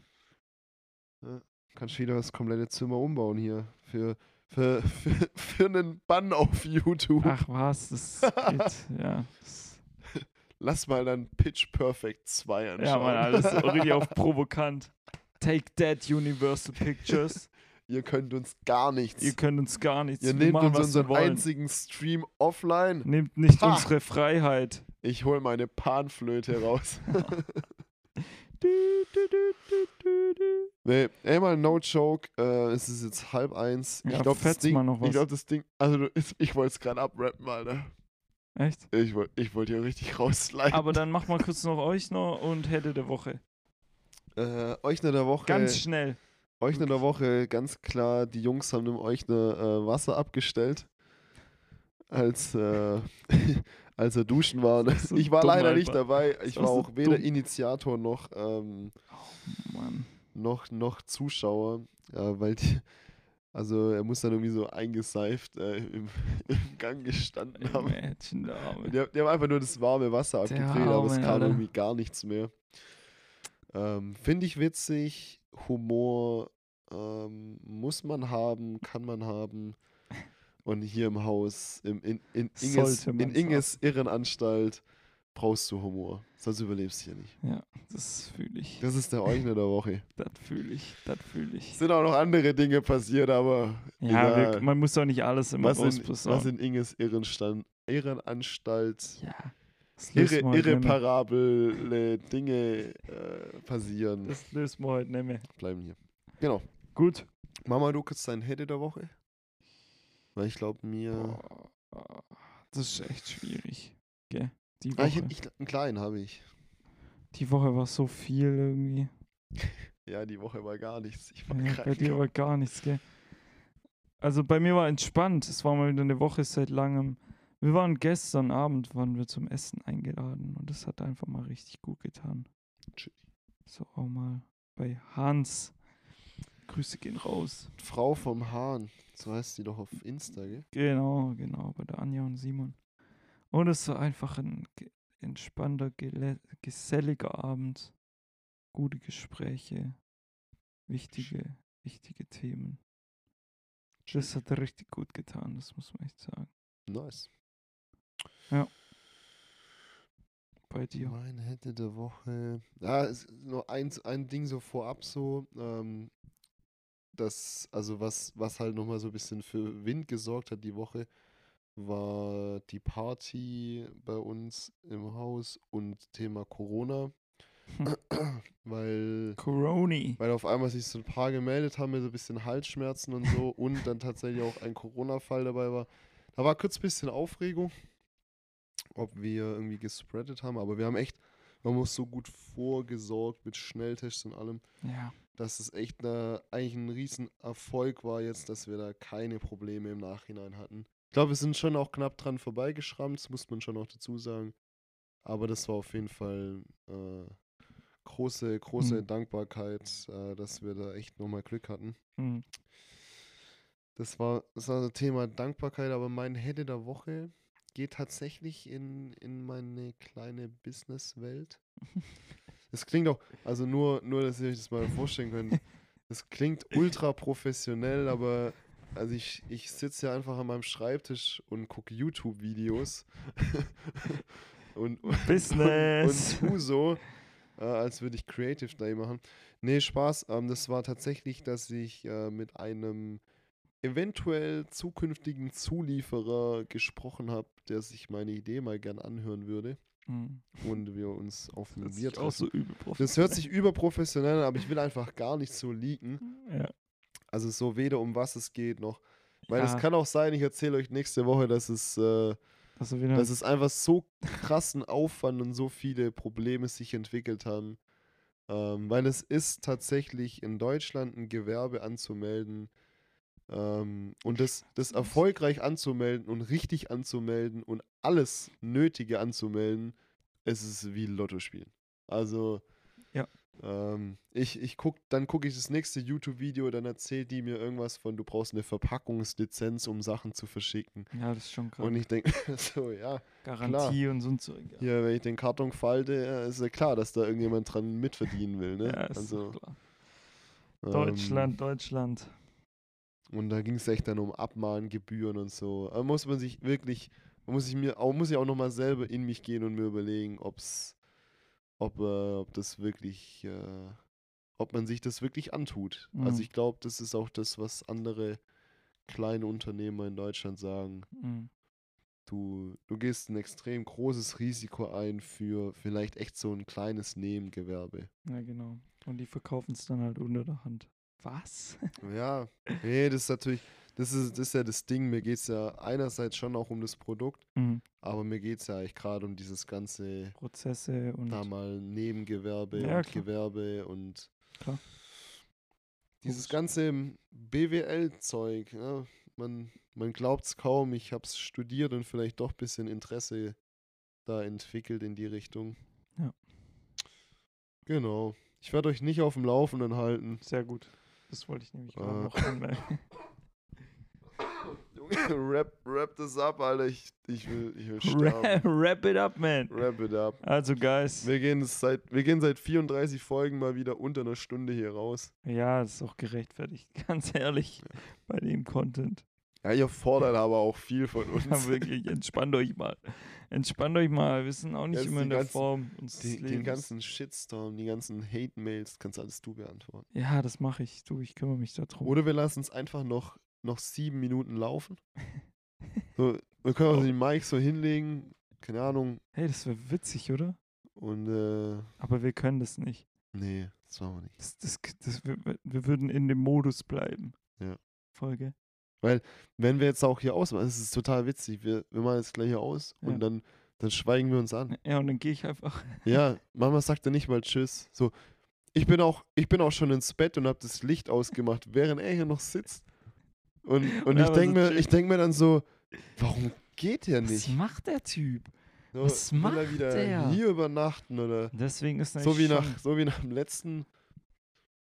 Kannst wieder das komplette Zimmer umbauen hier. Für, für, für, für einen Bann auf YouTube. Ach was, das <laughs> geht. ja. Das, Lass mal dann Pitch Perfect 2 anschauen. ja, man, alles richtig auf <laughs> provokant. Take that, Universal Pictures. Ihr könnt uns gar nichts. Ihr könnt uns gar nichts. Ihr nehmt machen, uns unseren einzigen Stream offline. Nehmt nicht Ha! unsere Freiheit. Ich hol meine Panflöte raus. <laughs> nee, ey mal no joke. Äh, es ist jetzt halb eins. ich Ja, glaube, das Ding. mal noch Ich was. glaube, das Ding. Also, <laughs> ich wollte es gerade abrappen, Alter. Echt? Ich wollte ich wollt hier richtig <laughs> rausleiten. Aber dann mach mal kurz noch euch noch und hätte der Woche. Äh, Euchner der Woche. Ganz schnell. Euchner der Woche, ganz klar, die Jungs haben dem Euchner äh, Wasser abgestellt. Als, äh, <laughs> als er duschen war. So <laughs> ich war dumm leider nicht einfach. dabei. Ich war auch weder dumm. Initiator noch, ähm, Oh noch, noch Zuschauer. Ja, weil die, also er muss dann irgendwie so eingeseift äh, im, <laughs> im Gang gestanden Ey, haben. Mädchen, der Arme. Die, haben- die haben einfach nur das warme Wasser abgedreht, aber es kam Alter. irgendwie gar nichts mehr. Ähm, Finde ich witzig. Humor ähm, muss man haben, kann man haben. Und hier im Haus, im, in, in, Inges, in Inges Irrenanstalt, brauchst du Humor. Sonst überlebst du hier nicht. Ja, das fühle ich. Das ist der Euchner der Woche. <laughs> Das fühle ich. Das fühle ich. Es sind auch noch andere Dinge passiert, aber Ja, egal. man muss auch nicht alles immer was, in, was in Inges Irrenstand, Irrenanstalt Ja. Irre, irreparable Dinge äh, passieren. Das lösen wir heute nicht mehr. Bleiben hier. Genau. Gut. Mama, du kurz dein Hätte der Woche? Weil ich glaube, mir. Boah, Das ist echt schwierig. Gell? Die Ah, ich, Woche, ich, einen kleinen habe ich. die Woche war so viel irgendwie. <laughs> Ja, die Woche war gar nichts. Ich war Ja, bei dir war gar nichts, gell? Also bei mir war entspannt. Es war mal wieder eine Woche seit langem. Wir waren gestern Abend, waren wir zum Essen eingeladen und das hat einfach mal richtig gut getan. So auch mal bei Hans. Grüße gehen raus. Frau vom Hahn. So heißt die doch auf Insta, gell? Genau, genau, bei der Anja und Simon. Und es war einfach ein entspannter, geselliger Abend. Gute Gespräche. Wichtige, wichtige Themen. Das hat richtig gut getan, das muss man echt sagen. Nice. Bei dir. Mein Hätte der Woche. Ja, es ist nur ein, ein Ding so vorab so. Ähm, das, also was, was halt nochmal so ein bisschen für Wind gesorgt hat die Woche, war die Party bei uns im Haus und Thema Corona. <clears throat> Weil, Coroni. weil auf einmal sich so ein paar gemeldet haben mit so ein bisschen Halsschmerzen und so <laughs> und dann tatsächlich auch ein Corona-Fall dabei war. Da war kurz ein bisschen Aufregung, ob wir irgendwie gespreadet haben, aber wir haben echt, man muss so gut vorgesorgt mit Schnelltests und allem. Ja. Dass es echt ne, eigentlich ein Riesenerfolg war jetzt, dass wir da keine Probleme im Nachhinein hatten. Ich glaube, wir sind schon auch knapp dran vorbeigeschrammt, das muss man schon noch dazu sagen. Aber das war auf jeden Fall äh, große, große Mhm. Dankbarkeit, äh, dass wir da echt nochmal Glück hatten. Mhm. Das war, das war Thema Dankbarkeit, aber mein Head der Woche geht tatsächlich in, in meine kleine Businesswelt. <laughs> Es klingt auch, also nur, nur, dass ihr euch das mal vorstellen könnt. <laughs> Das klingt ultra professionell, aber also ich, ich sitze ja einfach an meinem Schreibtisch und gucke YouTube-Videos <laughs> und, und, Business. und tu so, äh, als würde ich Creative Day machen. Nee, Spaß. Ähm, das war tatsächlich, dass ich äh, mit einem eventuell zukünftigen Zulieferer gesprochen habe, der sich meine Idee mal gern anhören würde Mhm. und wir uns auf ein Das Bier auch so Das hört sich überprofessionell an, aber ich will einfach gar nicht so leaken. Ja. Also so weder um was es geht noch. Weil es Ja. kann auch sein, ich erzähle euch nächste Woche, dass es, äh, Also dass es einfach so krassen Aufwand und so viele Probleme sich entwickelt haben. Ähm, weil es ist tatsächlich in Deutschland ein Gewerbe anzumelden. Ähm, und das, das erfolgreich anzumelden und richtig anzumelden und alles Nötige anzumelden, es ist wie Lotto spielen. Also, Ja. ähm, ich, ich guck, dann gucke ich das nächste YouTube-Video, dann erzählt die mir irgendwas von, du brauchst eine Verpackungslizenz, um Sachen zu verschicken. ja, das ist schon krass. Und ich denke <laughs> so, ja, Garantie und so ein Zeug. Ja, hier, wenn ich den Karton falte, ist ja klar, dass da irgendjemand dran mitverdienen will. Ne? <laughs> ja ist also, klar. ähm, Deutschland, Deutschland. Und da ging es echt dann um Abmahngebühren und so. Da muss man sich wirklich, muss ich mir auch, muss ich auch nochmal selber in mich gehen und mir überlegen, ob's, ob, äh, ob das wirklich, äh, ob man sich das wirklich antut. Mhm. Also ich glaube, das ist auch das, was andere kleine Unternehmer in Deutschland sagen. Mhm. Du, du gehst ein extrem großes Risiko ein für vielleicht echt so ein kleines Nebengewerbe. Ja, genau. Und die verkaufen es dann halt unter der Hand. Was? Ja, nee, das ist natürlich, das ist, das ist ja das Ding. Mir geht es ja einerseits schon auch um das Produkt, Mhm. aber mir geht es ja eigentlich gerade um dieses ganze, Prozesse und. da mal Nebengewerbe Ja, und klar. Gewerbe und Klar. dieses ganze BWL-Zeug. Ja, man man glaubt es kaum, ich habe es studiert und vielleicht doch ein bisschen Interesse da entwickelt in die Richtung. Ja. Genau. Ich werde euch nicht auf dem Laufenden halten. Sehr gut. Das wollte ich nämlich gerade Äh. noch anmerken. <laughs> <laughs> Wrap, wrap das ab, Alter. Ich, ich will, ich will <laughs> sterben. wrap it up, man. Wrap it up. Also, Guys. Wir gehen, seit, wir gehen seit 34 Folgen mal wieder unter einer Stunde hier raus. Ja, das ist auch gerechtfertigt. <laughs> Ganz ehrlich. Bei dem Content. Ja, ihr fordert aber auch viel von uns. Ja, wirklich. Entspannt euch mal. Entspannt euch mal. Wir sind auch nicht Jetzt immer in der ganzen- Form unseres Die, Lebens. den ganzen Shitstorm, die ganzen Hate-Mails, kannst alles du beantworten. ja, das mache ich. Du, ich kümmere mich darum. Oder wir lassen es einfach noch, noch sieben Minuten laufen. <laughs> So, wir können auch Oh. die Mics so hinlegen, keine Ahnung. Hey, das wäre witzig, oder? Und äh, Aber wir können das nicht. nee, das machen wir nicht. Das, das, das, wir, wir würden in dem Modus bleiben. Ja. Folge. Wenn wir jetzt auch hier ausmachen, das ist total witzig. Wir, wir machen jetzt gleich hier aus Ja. und dann, dann schweigen wir uns an. Ja, und dann gehe ich einfach. <laughs> Ja, Mama sagt dann nicht mal Tschüss. So, ich bin auch, ich bin auch schon ins Bett und habe das Licht ausgemacht, während er hier noch sitzt. <laughs> Und, und ich denke mir, ich denk mir dann so, warum geht der Was nicht? macht der Typ? So, was will er macht wieder der? hier übernachten oder Deswegen ist so wie nach, so wie nach dem letzten.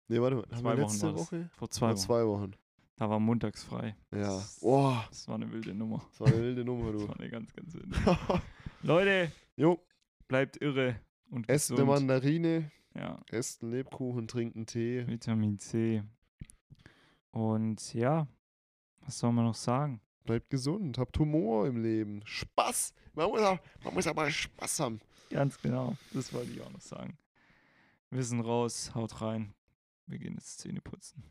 Nee, warte mal, Zwei Wochen letzte das. Woche? vor zwei Wochen. zwei Wochen. Da war montags frei. Ja. Das- Das war eine wilde Nummer. das war eine wilde Nummer, <laughs> Das du. war eine ganz, ganz wilde. <laughs> Leute, jo, bleibt irre und esst eine. Mandarine, Ja, esst einen Lebkuchen, trinkt einen Tee. Vitamin C. Und ja, was soll man noch sagen? Bleibt gesund, habt Humor im Leben. Spaß! Man muss, auch, man muss aber Spaß haben. Ganz genau, das wollte ich auch noch sagen. Wir sind raus, haut rein. Wir gehen jetzt Zähne putzen.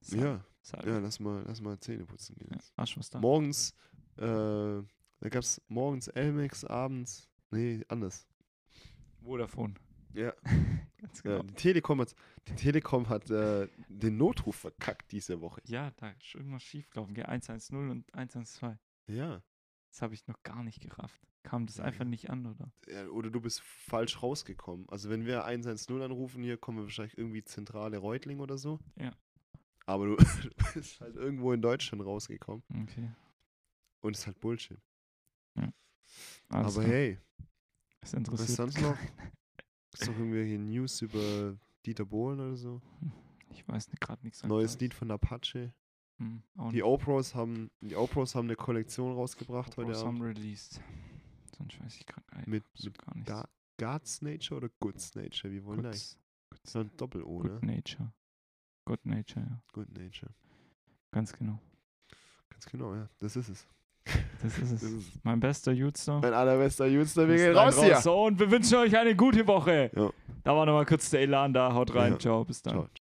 So, Ja, Salve. ja, lass mal, lass mal Zähne putzen gehen. Ja, Arsch was da. Morgens, äh, da gab es morgens Elmex, abends, nee, anders. Vodafone. Ja, <laughs> Ganz ja genau. die Telekom hat, die Telekom hat äh, den Notruf verkackt diese Woche. Ja, da ist irgendwas schief gelaufen. Gell? 110 und 112. Ja, Das habe ich noch gar nicht gerafft. Kam das Ja, einfach ja. nicht an, oder? Ja, oder du bist falsch rausgekommen. Also wenn wir 110 anrufen, hier kommen wir wahrscheinlich irgendwie Zentrale Reutling oder so. Ja. Aber du <laughs> bist halt irgendwo in Deutschland rausgekommen. Okay. Und es ist halt Bullshit. Alles Aber klar. hey, das interessiert was sonst <laughs> noch? Ist noch irgendwelche News über Dieter Bohlen oder so? Ich weiß gerade nichts. Neues. Lied von Apache. Hm, Die. Opros haben, die Opros haben eine Kollektion rausgebracht heute Bros Abend. haben released. Sonst weiß ich gerade Mit- mit gar nichts. Ga- God's Nature oder Good's Nature? Wie wollen wir eigentlich? Good, Das ist ein Doppel-O, good ne? Nature. Good Nature, ja. Good Nature. Ganz genau. Ganz genau, ja. Das ist es. Das ist es. Das ist. Mein bester Jutster. Mein allerbester Jutster, wir gehen dann raus hier. So, und wir wünschen euch eine gute Woche. Ja. Da war nochmal kurz der Elan da. Haut rein. Ja. Ciao. Bis dann. Ciao.